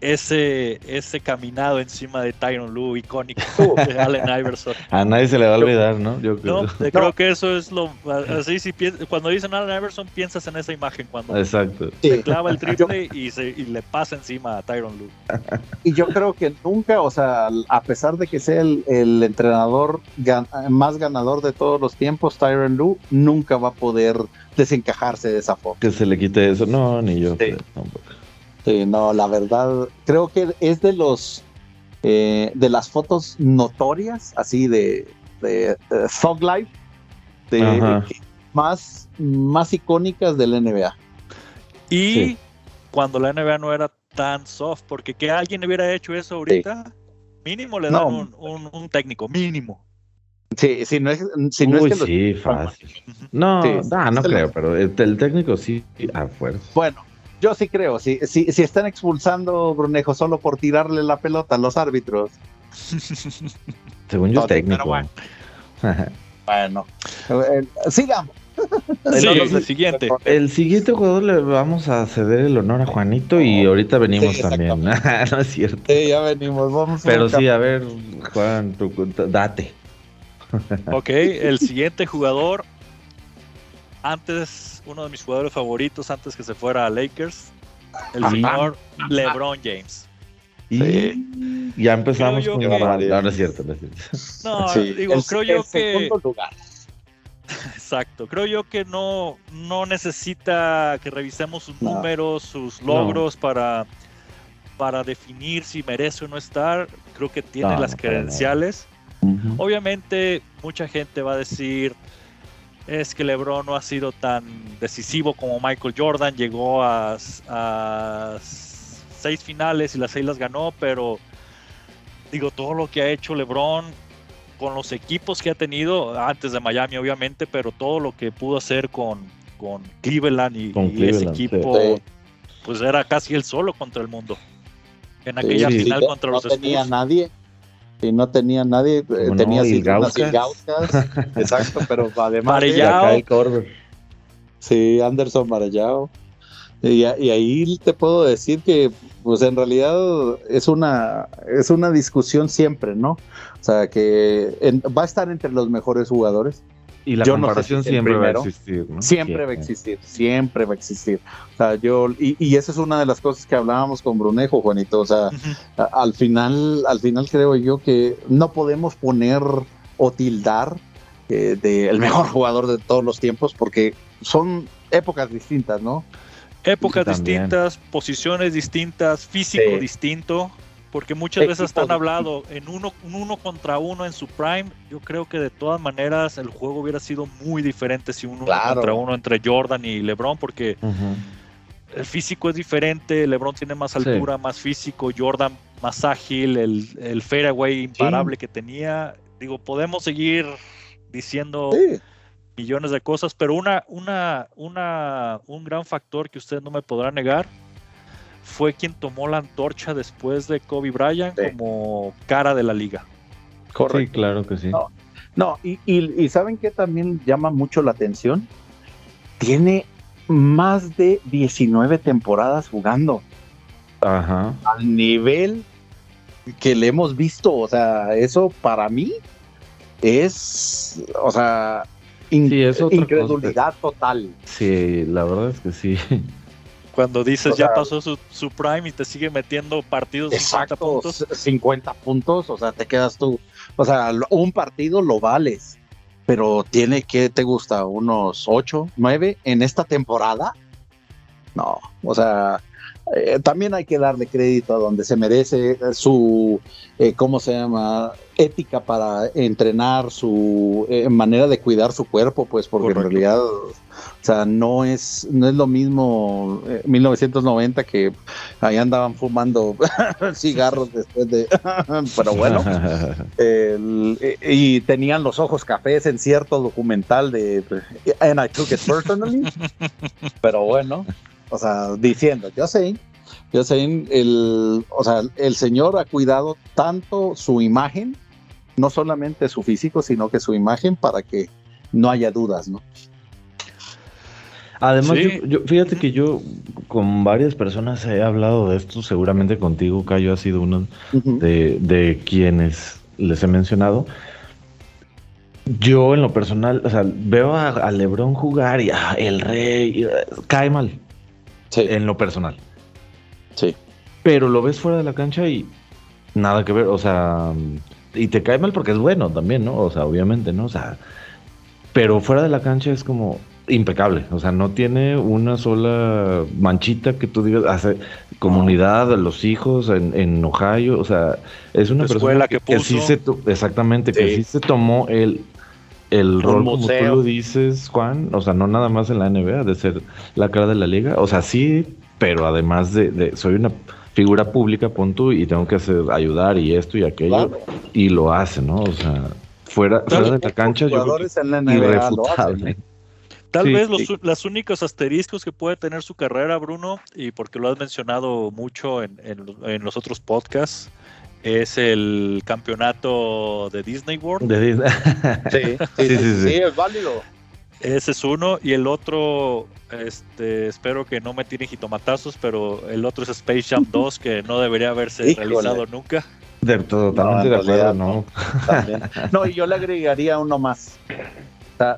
ese, ese caminado encima de Tyron Lue icónico (laughs) de Allen Iverson. A nadie se le va a olvidar, ¿no? Yo creo. No, creo que eso es lo. Así, si cuando dicen Allen Iverson, piensas en esa imagen cuando Exacto. se clava el (laughs) triple y, se, y le pasa encima a Tyron Lue. Y yo creo que nunca, o sea, a pesar de que sea el, el entrenador más ganador de todos los tiempos, Tyron Lue nunca va a poder desencajarse de esa foto. Que se le quite eso, no, ni yo. tampoco. Sí, no, la verdad, creo que es de los eh, de las fotos notorias, así de, de, Life, más, más icónicas del NBA. Y cuando la NBA no era tan soft, porque que alguien hubiera hecho eso ahorita, mínimo le dan un, técnico, mínimo. Sí, si no es, si no es que sí, fácil. No, no, no creo, pero el, el, técnico sí, a fuerza. Bueno, yo sí creo, si, si, si están expulsando Brunejo solo por tirarle la pelota a los árbitros. (laughs) Según yo, técnico. Bueno, (laughs) sigamos. (laughs) el siguiente. El siguiente jugador le vamos a ceder el honor a Juanito y ahorita venimos también. no es cierto. Sí, ya venimos. Vamos Pero sí, a ver, Juan, tu, date. ok, el siguiente jugador antes, uno de mis jugadores favoritos antes que se fuera a Lakers, el señor LeBron James. Y ya empezamos con la No, no es cierto, no No, (laughs) digo, creo yo que. Exacto, creo yo que no, no necesita que revisemos sus números, sus logros para, para definir si merece o no estar. Creo que tiene las credenciales. Obviamente, mucha gente va a decir, es que LeBron no ha sido tan decisivo como Michael Jordan, llegó a, seis finales y las seis las ganó, pero digo, todo lo que ha hecho LeBron con los equipos que ha tenido, antes de Miami obviamente, pero todo lo que pudo hacer con, con Cleveland y, ese equipo, pues era casi el solo contra el mundo. En aquella final contra los No tenía nadie y no tenía nadie, eh, tenía no, (laughs) exacto, pero además Sí, Anderson Marellao. Y, ahí te puedo decir que, pues en realidad es una, es una discusión siempre, ¿no? O sea, que va a estar entre los mejores jugadores. Y la comparación siempre va a existir, ¿no? Siempre, va a existir, siempre va a existir. O sea, yo, y, y, esa es una de las cosas que hablábamos con Brunejo, Juanito. O sea, al final, al final creo yo que no podemos poner o tildar eh, del mejor jugador de todos los tiempos porque son épocas distintas, ¿no? Épocas distintas, posiciones distintas, físico distinto porque muchas veces están hablado en uno, uno contra uno en su prime. Yo creo que de todas maneras el juego hubiera sido muy diferente si uno contra uno entre Jordan y LeBron, porque el físico es diferente. LeBron tiene más altura, más físico. Jordan más ágil, el, el fairway imparable que tenía. Digo, podemos seguir diciendo millones de cosas, pero una, una, una, un gran factor que usted no me podrá negar fue quien tomó la antorcha después de Kobe Bryant como cara de la liga. Correcto. Sí, claro que sí. No, y, ¿saben qué también llama mucho la atención? Tiene más de 19 temporadas jugando. Ajá. Al nivel que le hemos visto. O sea, eso para mí es, o sea, incredulidad total. Sí, la verdad es que sí. Cuando dices ya pasó su, su, prime y te sigue metiendo partidos exacto, 50 puntos. 50 puntos, o sea, te quedas tú. O sea, un partido lo vales, pero tiene que, ¿te gusta? ¿Unos 8, 9 en esta temporada? No, o sea, eh, también hay que darle crédito a donde se merece su, eh, ¿cómo se llama? Ética para entrenar, su eh, manera de cuidar su cuerpo, pues porque en realidad o sea, no es, no es lo mismo 1990 eh, que ahí andaban fumando (laughs) cigarros después de... (laughs) Pero bueno, (laughs) y tenían los ojos cafés en cierto documental de... And I took it personally. Pero bueno, o sea, diciendo, yo sé, yo sé, el, o sea, el señor ha cuidado tanto su imagen, no solamente su físico, sino que su imagen para que no haya dudas, ¿no? Además, yo, fíjate que yo con varias personas he hablado de esto, seguramente contigo, Cayo, ha sido uno de, de, quienes les he mencionado. Yo en lo personal, o sea, veo a, Lebron jugar y ah, el rey cae mal. Sí. En lo personal. Sí. Pero lo ves fuera de la cancha y nada que ver, o sea, y te cae mal porque es bueno también, ¿no? O sea, obviamente, ¿no? O sea, pero fuera de la cancha es como impecable, o sea, no tiene una sola manchita que tú digas, hace comunidad, los hijos en, Ohio, o sea, es una persona que, sí se, exactamente, que sí se tomó el, el rol, como tú lo dices, Juan, o sea, no nada más en la NBA, de ser la cara de la liga, o sea, sí, pero además de, soy una figura pública, punto, y tengo que hacer, ayudar y esto y aquello, y lo hace, ¿no? O sea, fuera, fuera de la cancha, yo irrefutable. Tal vez los, las únicos asteriscos que puede tener su carrera, Bruno, y porque lo has mencionado mucho en, en los otros podcasts, es el campeonato de Disney World. De Disney. (laughs) (laughs) sí, sí, sí, sí, es válido. Ese es uno. Y el otro, este, espero que no me tiren jitomatazos, pero el otro es Space Jam 2, que no debería haberse realizado nunca. De, totalmente de acuerdo, ¿no? (laughs) No, y yo le agregaría uno más.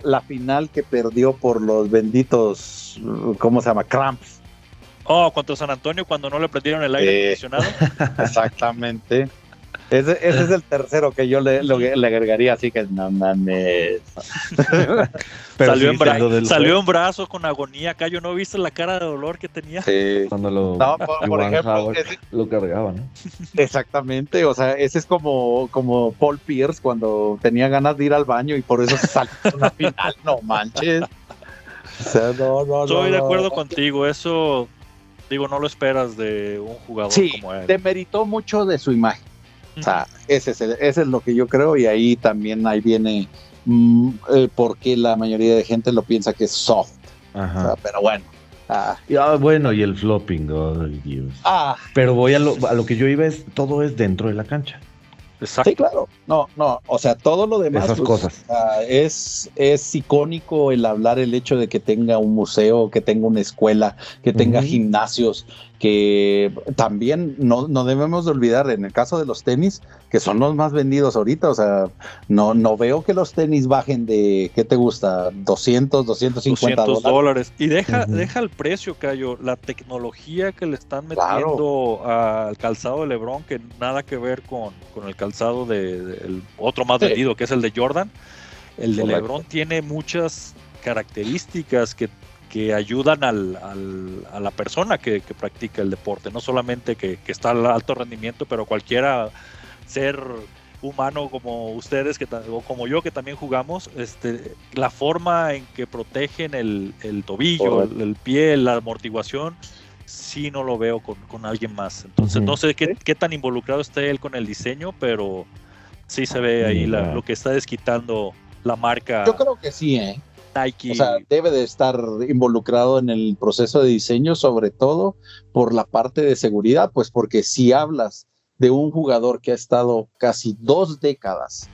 La final que perdió por los benditos, ¿cómo se llama? Cramps. Oh, contra San Antonio cuando no le prendieron el aire acondicionado. Exactamente. Ese, es (laughs) el tercero que yo le, le agregaría, así que no mames. (laughs) salió, en salió, en brazos con agonía acá. Yo no viste la cara de dolor que tenía. Sí. Cuando lo, no, por, ejemplo, lo cargaba, ¿no? Exactamente. O sea, ese es como, como Paul Pierce cuando tenía ganas de ir al baño y por eso salió una final. No manches. Estoy de acuerdo contigo. Eso digo, no lo esperas de un jugador como él. demeritó mucho de su imagen. O sea, ese es, ese es lo que yo creo y ahí también ahí viene mm, eh, porque la mayoría de gente lo piensa que es soft. Ajá. pero bueno. Ah. ah. bueno, y el flopping, Ah. Pero voy a lo, a lo que yo iba es, todo es dentro de la cancha. Sí, claro. No, no, o sea, todo lo demás Esas pues, cosas. es, es icónico el hablar el hecho de que tenga un museo, que tenga una escuela, que tenga gimnasios, que también no, no, debemos de olvidar en el caso de los tenis, que son los más vendidos ahorita, o sea, no, no veo que los tenis bajen de, ¿qué te gusta? 200, 250 200 dólares. Y deja, deja el precio, Cayo, la tecnología que le están metiendo al calzado de Lebron, que nada que ver con, con el calzado del otro más vendido, que es el de Jordan. El de Lebron tiene muchas características que que ayudan al, a la persona que, practica el deporte, no solamente que, está al alto rendimiento, pero cualquiera ser humano como ustedes que, o como yo que también jugamos, este, la forma en que protegen el, tobillo, el, pie, la amortiguación, sí no lo veo con, alguien más. Entonces no sé qué, qué, tan involucrado esté él con el diseño, pero sí se ve ahí lo que está desquitando la marca. Yo creo que sí, ¿eh? O sea, debe de estar involucrado en el proceso de diseño, sobre todo por la parte de seguridad, pues porque si hablas de un jugador que ha estado casi dos décadas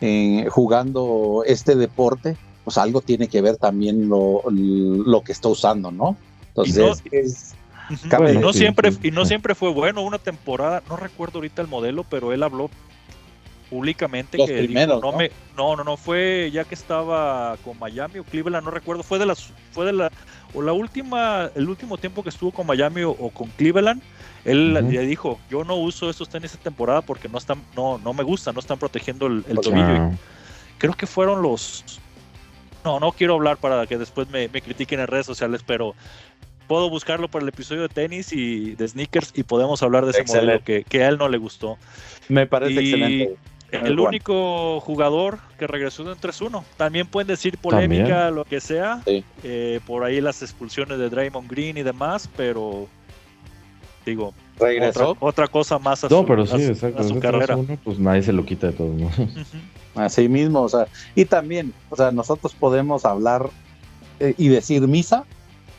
eh, jugando este deporte, pues algo tiene que ver también lo, lo que está usando, ¿no? Entonces, y no siempre y no siempre fue bueno una temporada no recuerdo ahorita el modelo pero él habló públicamente que no, me no no no fue ya que estaba con Miami o Cleveland no recuerdo fue de las fue de la o la última el último tiempo que estuvo con Miami o, con Cleveland él le dijo yo no uso estos tenis esta temporada porque no están no no me gustan no están protegiendo el, tobillo creo que fueron los no no quiero hablar para que después me, critiquen en redes sociales pero puedo buscarlo por el episodio de tenis y de sneakers y podemos hablar de ese modelo que, que, a él no le gustó. Me parece excelente el único jugador que regresó de un 3-1. También pueden decir polémica, lo que sea. Eh, por ahí las expulsiones de Draymond Green y demás, pero digo, regresó. Otra, cosa más a no, pero sí, exacto. su carrera. pues nadie se lo quita de todos modos. Así mismo, o sea, y también, o sea, nosotros podemos hablar eh, y decir misa,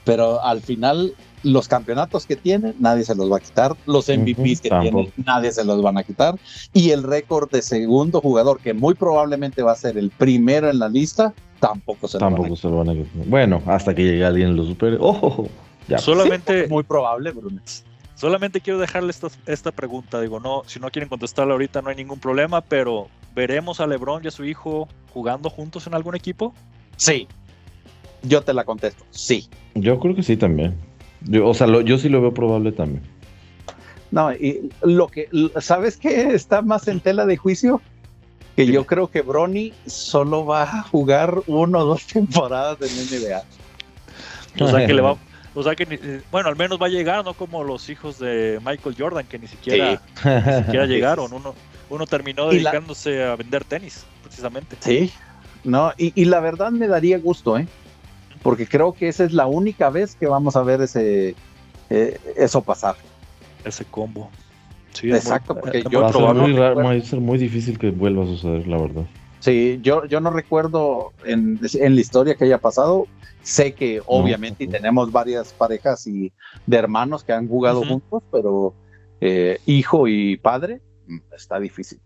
pero al final los campeonatos que tiene, nadie se los va a quitar. Los MVPs que tiene, nadie se los van a quitar. Y el récord de segundo jugador, que muy probablemente va a ser el primero en la lista, tampoco se lo van a... se lo van a Bueno, hasta que llegue alguien y lo supere. ¡Oh! Ya. Solamente. muy probable, Bruno. Solamente quiero dejarle esta, esta pregunta. Digo, no, si no quieren contestarla ahorita no hay ningún problema, pero ¿veremos a LeBron y a su hijo jugando juntos en algún equipo? Sí. Yo te la contesto. Sí. Yo creo que sí también. Yo, o sea, yo sí lo veo probable también. No, y lo que, ¿sabes qué está más en tela de juicio? Que yo creo que Bronny solo va a jugar uno o dos (laughs) temporadas en NBA. O sea que le va, (laughs) o sea que, eh, bueno, al menos va a llegar, no como los hijos de Michael Jordan, que ni siquiera, llegaron. Uno, uno terminó dedicándose a vender tenis, precisamente. Sí, no, y, la verdad me daría gusto, ¿eh? Porque creo que esa es la única vez que vamos a ver ese eh, eso pasar ese combo. Sí, Exacto, porque yo va a, ser muy, difícil que vuelva a suceder, la verdad. Sí, yo, yo no recuerdo en, la historia que haya pasado. Sé que obviamente y tenemos varias parejas y de hermanos que han jugado juntos, pero eh, hijo y padre mm, está difícil.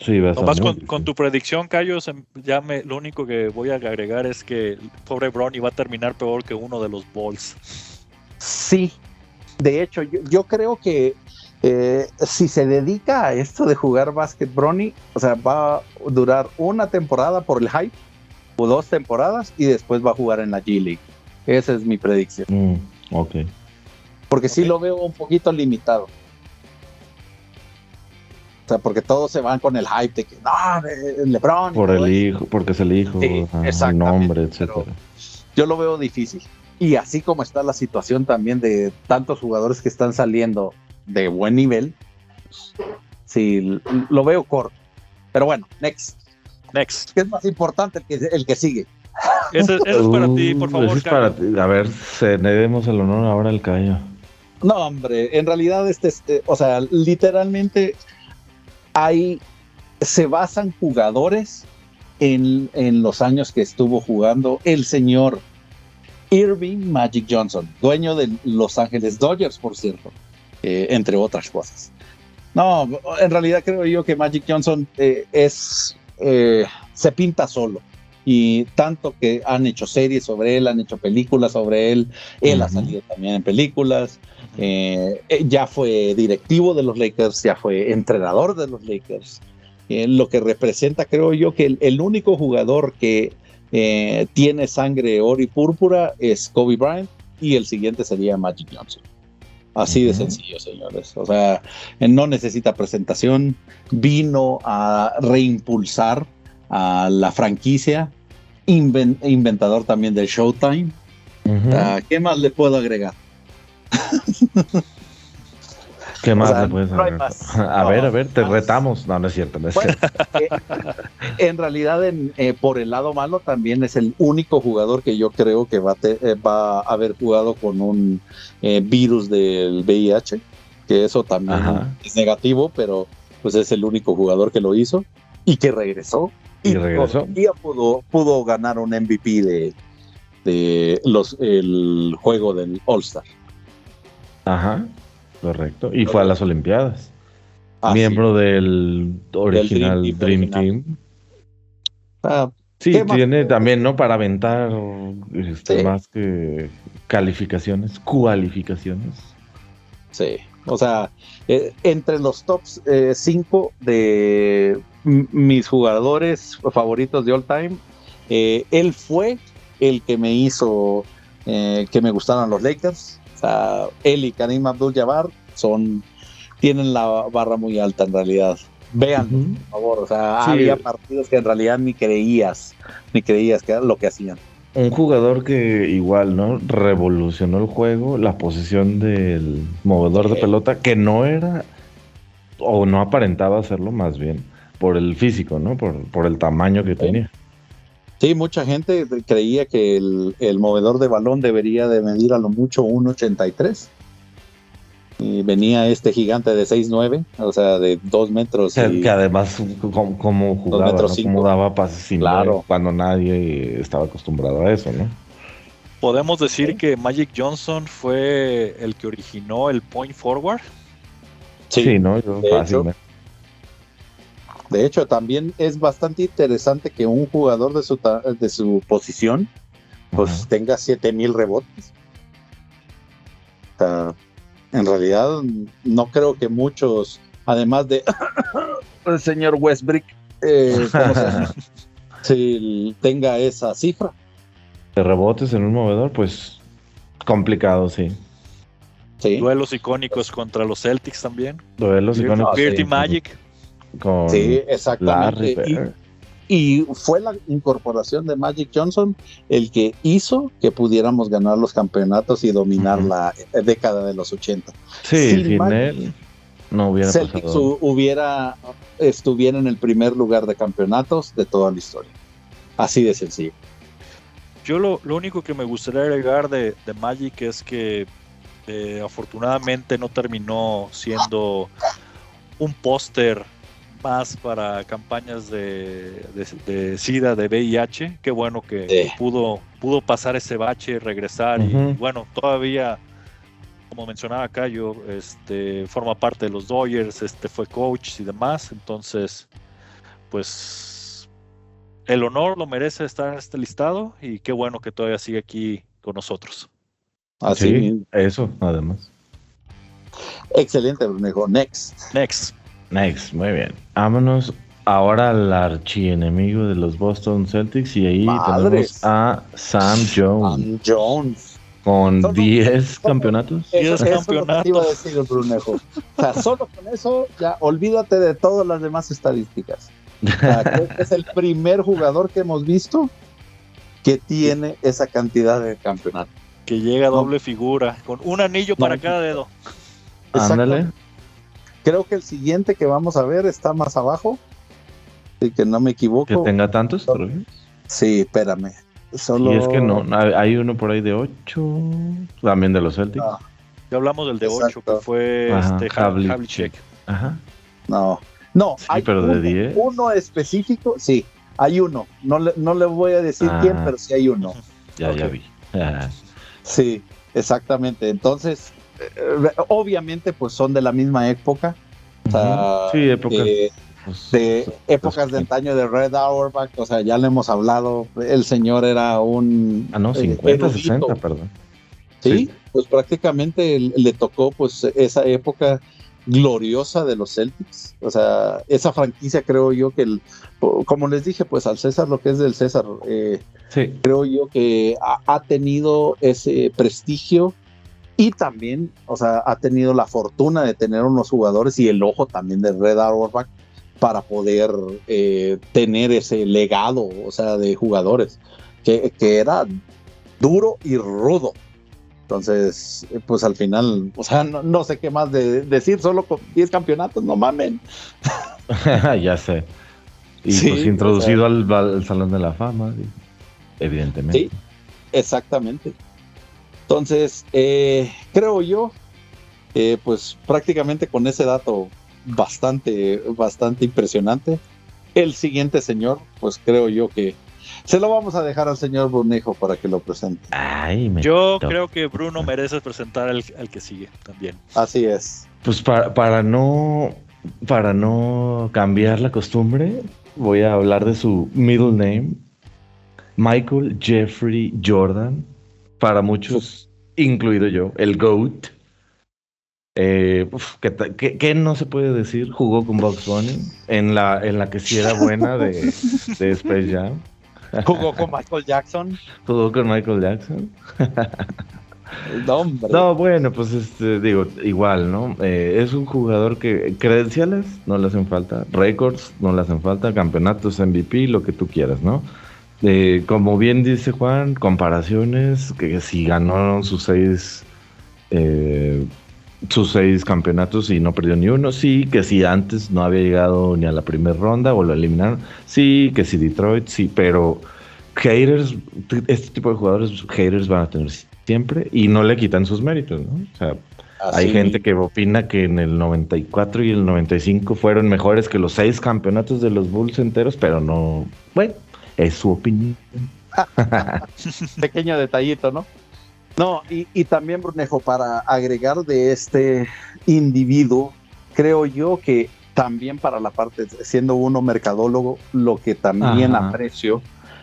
Sí, con, tu predicción, Cayo, ya me, lo único que voy a agregar es que el pobre Bronny va a terminar peor que uno de los Bulls. Sí, de hecho, yo, creo que eh, si se dedica a esto de jugar básquet Bronny, o sea, va a durar una temporada por el hype o dos temporadas y después va a jugar en la G League. Esa es mi predicción. Mm, ok. Porque sí lo veo un poquito limitado. O sea, porque todos se van con el hype de que no, LeBron. Por el hijo, porque es el hijo, el nombre, etcétera. Yo lo veo difícil. Y así como está la situación también de tantos jugadores que están saliendo de buen nivel, sí, lo veo corto. Pero bueno, next. Next. ¿Qué es más importante el que, el que sigue? Eso, es para ti, por favor. es para ti. A ver, cedemos el honor ahora al Cayo. No, hombre, en realidad, este, este, o sea, literalmente hay, se basan jugadores en, en los años que estuvo jugando el señor Irving Magic Johnson, dueño de Los Ángeles Dodgers, por cierto, eh, entre otras cosas. No, en realidad creo yo que Magic Johnson eh, es eh, se pinta solo y tanto que han hecho series sobre él, han hecho películas sobre él, él ha salido también en películas, ya fue directivo de los Lakers, ya fue entrenador de los Lakers, lo que representa creo yo que el único jugador que eh, tiene sangre oro y púrpura es Kobe Bryant y el siguiente sería Magic Johnson. Así de sencillo, señores. O sea, no necesita presentación, vino a reimpulsar a la franquicia, inventador también del Showtime. ¿Qué más le puedo agregar? (laughs) (laughs) ¿Qué más le puedes (laughs) A ver, a ver, te retamos. No, no es cierto. (laughs) Eh, en realidad, eh, por el lado malo, también es el único jugador que yo creo que va a, eh, va a haber jugado con un virus del VIH, que eso también es negativo, pero pues es el único jugador que lo hizo y que regresó. Y, regresó. Y pudo, pudo ganar un MVP de, de los, el juego del All-Star. Ajá. Correcto. Y fue a las Olimpiadas. Ah, Miembro del original Dream, Team. Ah, sí, tiene también, ¿no? Para aventar este, más que calificaciones, cualificaciones. Sí, o sea, eh, entre los tops 5 eh, de mis jugadores favoritos de all time, eh, él fue el que me hizo que me gustaran los Lakers él y Karim Abdul-Jabbar son tienen la barra muy alta en realidad. Vean, por favor, o sea, había partidos que en realidad ni creías, ni creías que era lo que hacían. Un jugador que igual, ¿no? Revolucionó el juego, la posición del movedor de pelota, que no era, o no aparentaba hacerlo más bien, por el físico, ¿no? Por, por el tamaño que tenía. Sí, mucha gente creía que el, movedor de balón debería de medir a lo mucho 1,83. Y venía este gigante de 6'9, o sea, de 2 metros. que además, como, jugaba, ¿no? daba pases sin claro. cuando nadie estaba acostumbrado a eso, ¿no? Podemos decir que Magic Johnson fue el que originó el point forward. Sí, ¿no? Yo, De hecho, también es bastante interesante que un jugador de su, de su posición pues tenga 7000 rebotes. en realidad, no creo que muchos, además de (coughs) el señor Westbrook, eh, si (laughs) tenga esa cifra. De rebotes en un movedor, pues complicado, sí. Duelos icónicos contra los Celtics también. Duelos icónicos. Dirty Magic. Sí, exactamente. Y, fue la incorporación de Magic Johnson el que hizo que pudiéramos ganar los campeonatos y dominar la década de los 80. Sí, sin, él no hubiera Celtics hubiera estuviera en el primer lugar de campeonatos de toda la historia. Así de sencillo. Yo lo, único que me gustaría agregar de, de Magic es que eh, afortunadamente no terminó siendo un póster más para campañas de, de, SIDA, de VIH. Qué bueno que pudo, pudo pasar ese bache, y regresar y bueno, todavía, como mencionaba acá, yo este, forma parte de los Dodgers, este, fue coach y demás. Entonces, pues el honor lo merece estar en este listado y qué bueno que todavía sigue aquí con nosotros. Así, eso, además. Excelente, Brunejo. Next. Next. Next, muy bien. Vámonos ahora al archienemigo de los Boston Celtics y ahí tenemos a Sam Jones. Sam Jones. Con 10 campeonatos. 10 campeonatos. iba a decir, Brunejo. O sea, solo con eso, ya olvídate de todas las demás estadísticas. (laughs) es el primer jugador que hemos visto que tiene esa cantidad de campeonatos. Que llega a doble figura, con un anillo para cada dedo. Ándale. Creo que el siguiente que vamos a ver está más abajo. Y que no me equivoco. Que tenga tantos. Sí, espérame. Solo... Y es que no, hay uno por ahí de 8, también de los Celtics. Ya hablamos del de 8, que fue este Havlicek. Ajá. No, no, hay pero de 10. Uno específico, sí, hay uno. No le, no le voy a decir quién, ah. pero sí hay uno. Ya, ya vi. Sí, exactamente. Entonces, obviamente, pues son de la misma época. sí, épocas. Pues, de épocas de antaño de Red Auerbach, o sea, ya le hemos hablado, el señor era un... Ah, no, 50, eh, 60, perdón. ¿Sí? pues prácticamente le tocó pues esa época gloriosa de los Celtics, o sea, esa franquicia creo yo que, el, como les dije, pues al César lo que es del César, eh, creo yo que ha, tenido ese prestigio y también, o sea, ha tenido la fortuna de tener unos jugadores y el ojo también de Red Auerbach para poder eh, tener ese legado, o sea, de jugadores, que, era duro y rudo. Entonces, pues al final, o sea, no, sé qué más de decir, solo con 10 campeonatos, no mamen. (laughs) ya sé. Y pues introducido al, Salón de la Fama, evidentemente. Sí, exactamente. Entonces, eh, creo yo, pues prácticamente con ese dato bastante, bastante impresionante, el siguiente señor, pues creo yo que se lo vamos a dejar al señor Brunejo para que lo presente. yo creo que Bruno merece presentar al, que sigue también. Así es. Pues para, para no para no cambiar la costumbre, voy a hablar de su middle name, Michael Jeffrey Jordan para muchos, incluido yo, el GOAT. Eh, ¿qué, no se puede decir? Jugó con Bugs Bunny en la, en la que sí era buena de, de Space Jam. (laughs) Jugó con Michael Jackson. Jugó con Michael Jackson. no, no, bueno, pues este, digo, igual, ¿no? Eh, es un jugador que credenciales no le hacen falta, récords no le hacen falta, campeonatos, MVP, lo que tú quieras, ¿no? Como bien dice Juan, comparaciones, que si ganó sus seis, eh, sus seis campeonatos y no perdió ni uno, sí, que si antes no había llegado ni a la primera ronda o lo eliminaron, sí, que si Detroit, sí, pero haters, este tipo de jugadores, haters van a tener siempre y no le quitan sus méritos, ¿no? O sea, hay gente que opina que en el 94 y el 95 fueron mejores que los seis campeonatos de los Bulls enteros, pero no, bueno, es su opinión. (laughs) Pequeño detallito, ¿no? No, y, también, Brunejo, para agregar de este individuo, creo yo que también para la parte, siendo uno mercadólogo, lo que también aprecio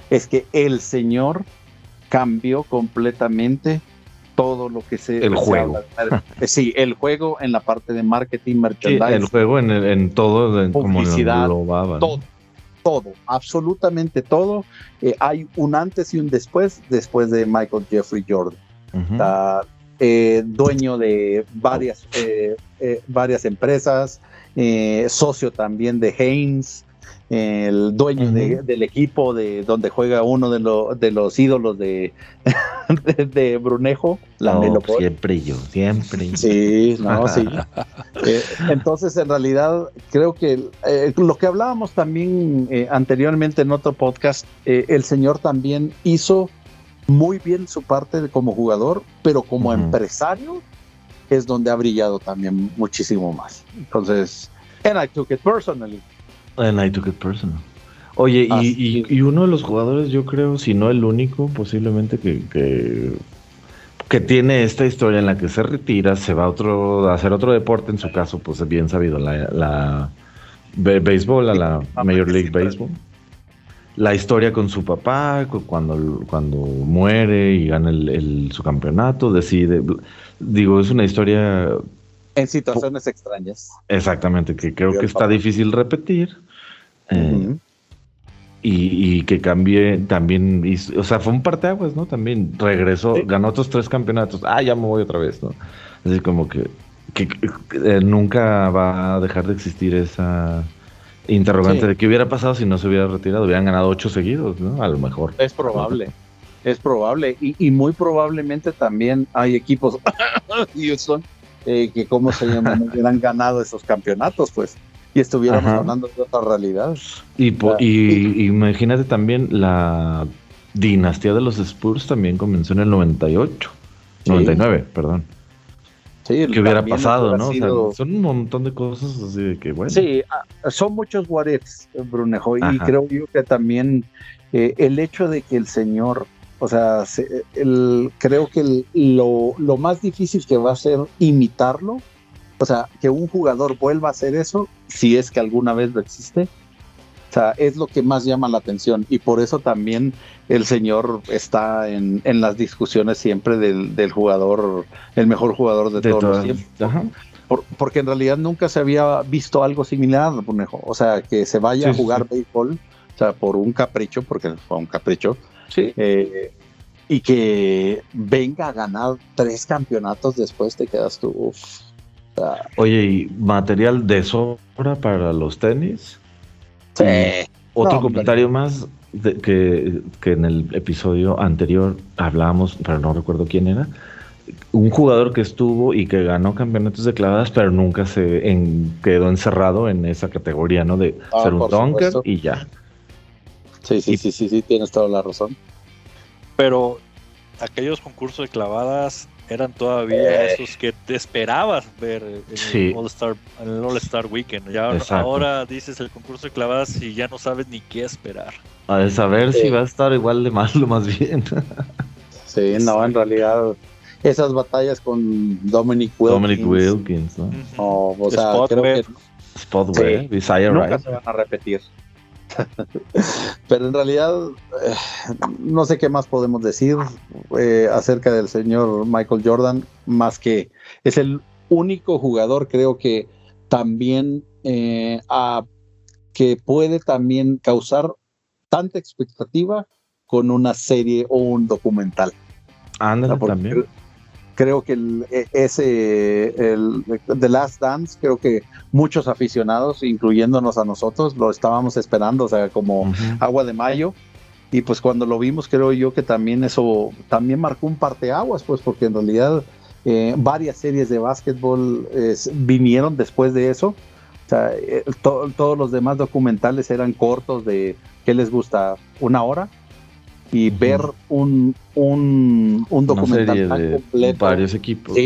es que el señor cambió completamente todo lo que se... El juego. (laughs) Sí, el juego en la parte de marketing, merchandising. el juego en, en todo, en publicidad, todo, todo, absolutamente todo. Eh, hay un antes y un después, después de Michael Jeffrey Jordan. Eh, dueño de varias, varias empresas, socio también de Haynes, el dueño del equipo de donde juega uno de, de los ídolos (laughs) de, de, Brunejo, la no, Siempre yo, siempre. Sí, no, sí. (laughs) Eh, entonces, en realidad, creo que eh, lo que hablábamos también eh, anteriormente en otro podcast, el señor también hizo muy bien su parte como jugador, pero como empresario es donde ha brillado también muchísimo más. Entonces, and I took it personally. And I took it personal. Oye, y, uno de los jugadores, yo creo, si no el único, posiblemente que, que, tiene esta historia en la que se retira, se va a, otro, a hacer otro deporte, en su caso, pues es bien sabido, la, la béisbol, a la Major League Baseball. La historia con su papá, cuando, cuando muere y gana el, su campeonato, decide, digo, es una historia en situaciones extrañas. Exactamente, que creo que está difícil repetir. Eh, y, que cambie también, o sea, fue un parteaguas, ¿no? También regresó, ganó otros tres campeonatos. Ah, ya me voy otra vez, ¿no? Así como que, eh, nunca va a dejar de existir esa interrogante de qué hubiera pasado si no se hubiera retirado. Hubieran ganado ocho seguidos, ¿no? A lo mejor. Es probable. Es probable. Y, y muy probablemente también hay equipos, (laughs) Houston, eh, que cómo se llaman, (laughs) hubieran ganado esos campeonatos, pues, y estuviéramos hablando de otra realidad. Y, y, imagínate también la dinastía de los Spurs también comenzó en el 98, 99, perdón. Sí, ¿Qué hubiera pasado, no? son un montón de cosas así de que, bueno. Sí, ah, son muchos what Brunejo, y creo yo que también eh, el hecho de que el señor o sea, el, creo que lo, más difícil que va a ser imitarlo, o sea, que un jugador vuelva a hacer eso, si es que alguna vez lo existe, o sea, es lo que más llama la atención y por eso también el señor está en, las discusiones siempre del, jugador, el mejor jugador de, todos los tiempos. porque en realidad nunca se había visto algo similar, O sea, que se vaya a jugar béisbol, o sea, por un capricho, porque fue un capricho, Sí. Eh, y que venga a ganar tres campeonatos después te quedas tú. Oye, ¿y material de sobra para los tenis? Sí. Otro comentario más que, en el episodio anterior hablábamos, pero no recuerdo quién era. Un jugador que estuvo y que ganó campeonatos de clavadas, pero nunca se quedó encerrado en esa categoría, ¿no? De ah, ser un dunker y ya. Sí, sí, sí, sí, sí, tienes toda la razón. Pero aquellos concursos de clavadas eran todavía eh. esos que te esperabas ver en el All-Star All -Star Weekend. Ya ahora dices el concurso de clavadas y ya no sabes ni qué esperar. A saber si va a estar igual de malo más bien. (laughs) sí, no, en realidad esas batallas con Dominic Wilkins. Dominic Wilkins, ¿no? o sea, creo que Spot Web, nunca se van a repetir. (laughs) Pero en realidad, eh, no sé qué más podemos decir eh, acerca del señor Michael Jordan, más que es el único jugador, creo que también eh, que puede también causar tanta expectativa con una serie o un documental. Ándale, también creo que el, e, ese, el The Last Dance, creo que muchos aficionados, incluyéndonos a nosotros, lo estábamos esperando, o sea, como agua de mayo. Y pues cuando lo vimos, creo yo que también eso también marcó un parteaguas, pues porque en realidad eh, varias series de básquetbol vinieron después de eso. O sea, eh, todos los demás documentales eran cortos de, ¿qué les gusta? ¿Una hora? Y ver un, un, un documental completo. Varios equipos,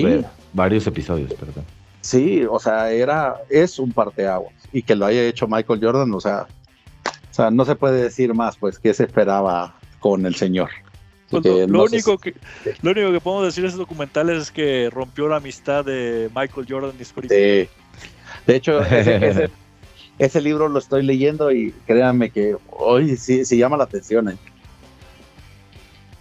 varios episodios, perdón. Sí, o sea, era, es un parteaguas. Y que lo haya hecho Michael Jordan, o sea, o sea, no se puede decir más, pues, que se esperaba con el señor. Pues lo, único que, lo único que podemos decir de ese documental es que rompió la amistad de Michael Jordan y Spring. Sí. De hecho, (laughs) ese, ese libro lo estoy leyendo y créanme que hoy sí, sí llama la atención. ¿eh?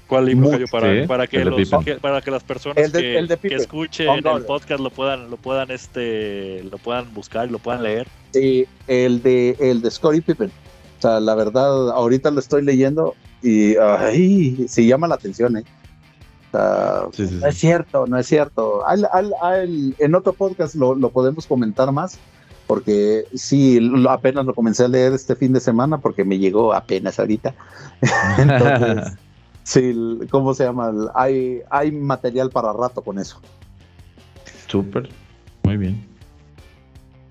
¿Cuál libro para, para, que los, para que las personas que, escuchen el podcast lo puedan, lo puedan, este, lo puedan buscar y lo puedan leer? Sí, el de el de Scottie Pippen. O sea, la verdad, ahorita lo estoy leyendo y ay, sí llama la atención, ¿eh? No es cierto, no es cierto. en otro podcast lo, lo, podemos comentar más, porque sí, apenas lo comencé a leer este fin de semana porque me llegó apenas ahorita. (laughs) Entonces, sí, ¿cómo se llama? Hay, hay material para rato con eso. Súper, muy bien.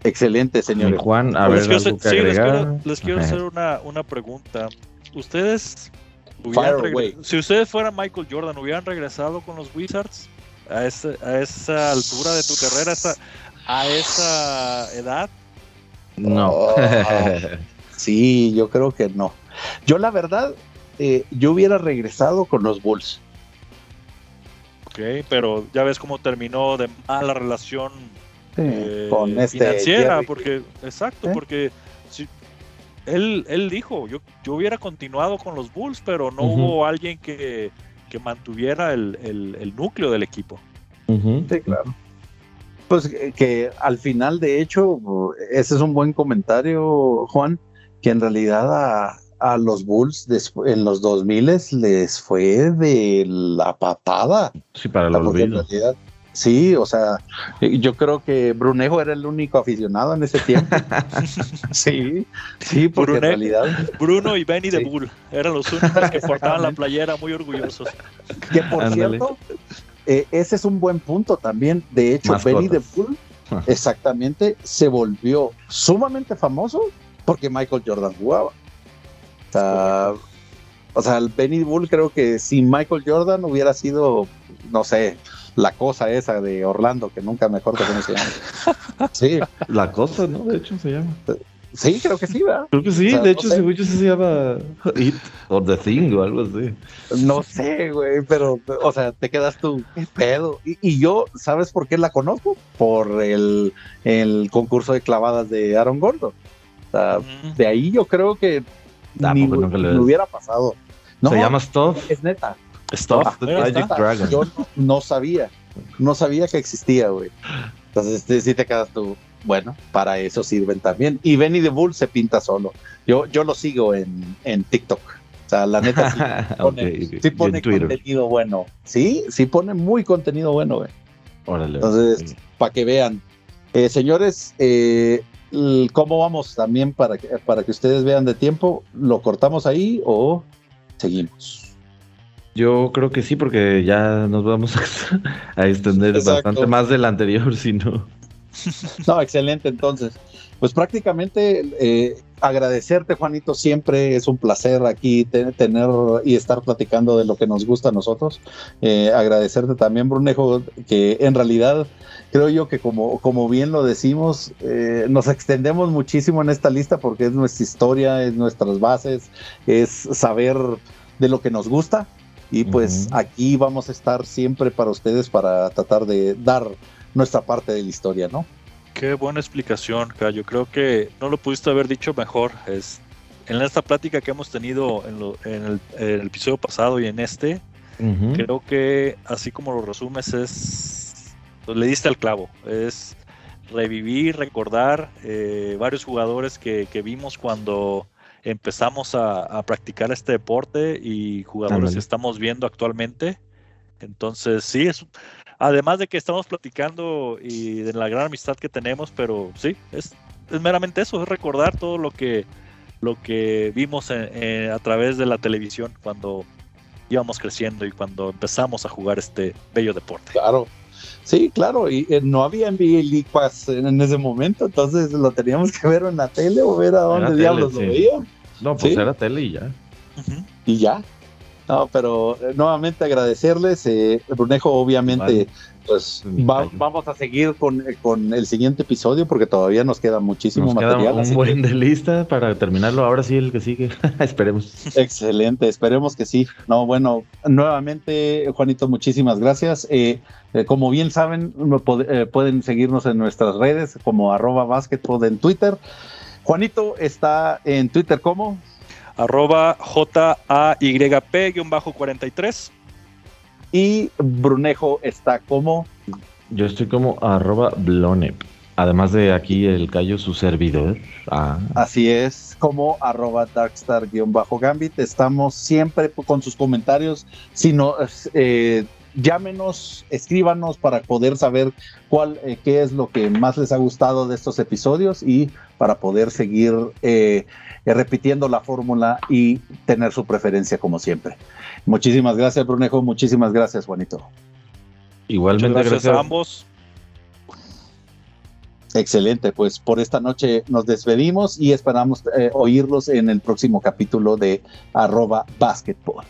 Excelente, señor. Juan, a ver, les quiero, les quiero, hacer una, una pregunta. ¿Ustedes si ustedes fueran Michael Jordan, ¿hubieran regresado con los Wizards a, esa altura de tu carrera, a esa edad? No. Oh, (laughs) sí, yo creo que no. Yo la verdad, eh, yo hubiera regresado con los Bulls. Ok, pero ya ves cómo terminó de mala relación eh, con este financiera, porque, exacto, porque él, él dijo, yo, yo hubiera continuado con los Bulls, pero no hubo alguien que, mantuviera el, núcleo del equipo. Sí, claro. Pues que, al final, de hecho, ese es un buen comentario, Juan, que en realidad a, los Bulls en los 2000 les fue de la patada. Sí, para la olvido. Sí, o sea, yo creo que Brunejo era el único aficionado en ese tiempo. (laughs) sí, sí, porque en realidad. Bruno y Benny de Bull eran los únicos que portaban la playera muy orgullosos. Que por cierto, eh, ese es un buen punto también. De hecho, Benny de Bull exactamente se volvió sumamente famoso porque Michael Jordan jugaba. O sea, o sea, el Benny Bull creo que sin Michael Jordan hubiera sido, no sé, la cosa esa de Orlando, que nunca me acuerdo cómo se llama. Sí. La cosa, ¿no? De hecho se llama. Sí, creo que sí, ¿verdad? Creo que sí, de hecho, no se llama It or The Thing o algo así. No sé, güey, pero, o sea, te quedas tú, ¿qué pedo? Y, yo, ¿sabes por qué la conozco? Por el, el concurso de clavadas de Aaron Gordo. O sea, de ahí yo creo que ni, me hubiera pasado. se llama Stuff. Es neta. Stuff the Magic Dragon. Yo no sabía, no sabía que existía, güey. Entonces, este, sí te quedas tú, bueno, para eso sirven también. Y Benny the Bull se pinta solo. Yo, yo lo sigo en, en TikTok. O sea, la neta sí (laughs) pone, sí pone contenido bueno. Sí, sí pone muy contenido bueno, güey. Órale. Entonces, para que vean. Eh, señores, eh, ¿cómo vamos también para que, para que ustedes vean de tiempo? ¿Lo cortamos ahí o seguimos? Yo creo que sí, porque ya nos vamos (laughs) a, extender bastante más del anterior, (laughs) si no. No, excelente. Entonces, pues prácticamente eh, agradecerte, Juanito. Siempre es un placer aquí tener y estar platicando de lo que nos gusta a nosotros. Eh, agradecerte también, Brunejo, que en realidad creo yo que como, como bien lo decimos, eh, nos extendemos muchísimo en esta lista porque es nuestra historia, es nuestras bases, es saber de lo que nos gusta y pues aquí vamos a estar siempre para ustedes para tratar de dar nuestra parte de la historia, ¿no? Qué buena explicación, Yo Creo que no lo pudiste haber dicho mejor. Es, en esta plática que hemos tenido en, el, episodio pasado y en este, creo que así como lo resumes es, pues, le diste al clavo. Es revivir, recordar eh, varios jugadores que, que vimos cuando empezamos a, practicar este deporte y jugadores que estamos viendo actualmente. Entonces, sí, es, además de que estamos platicando y de la gran amistad que tenemos, pero sí, es, es meramente eso, es recordar todo lo que, lo que vimos a través de la televisión cuando íbamos creciendo y cuando empezamos a jugar este bello deporte. Claro, Sí, claro, y eh, no había NBA League en, ese momento, entonces lo teníamos que ver en la tele o ver a dónde diablos lo veían. No, pues era tele y ya. Y ya. No, pero eh, nuevamente agradecerles. Eh, Brunejo, obviamente, pues vamos a seguir con, con, el siguiente episodio porque todavía nos queda muchísimo material. un buen de lista para terminarlo. Ahora sí, el que sigue. (laughs) esperemos. Excelente, esperemos que sí. No, bueno, nuevamente, Juanito, muchísimas gracias. Eh, eh, como bien saben, eh, pueden seguirnos en nuestras redes como arroba basketball en Twitter. Juanito está en Twitter como arroba JAYP-43. Y Brunejo está como. Yo estoy como arroba Blonep. Además de aquí el callo, su servidor. Ah. Así es, como arroba darkstar-gambit. Estamos siempre con sus comentarios. Si no, eh, llámenos, escríbanos para poder saber cuál, eh, qué es lo que más les ha gustado de estos episodios y para poder seguir eh, repitiendo la fórmula y tener su preferencia como siempre. Muchísimas gracias, Brunejo. Muchísimas gracias, Juanito. Igualmente, gracias, a ambos. Excelente, pues por esta noche nos despedimos y esperamos eh, oírlos en el próximo capítulo de arroba basketball.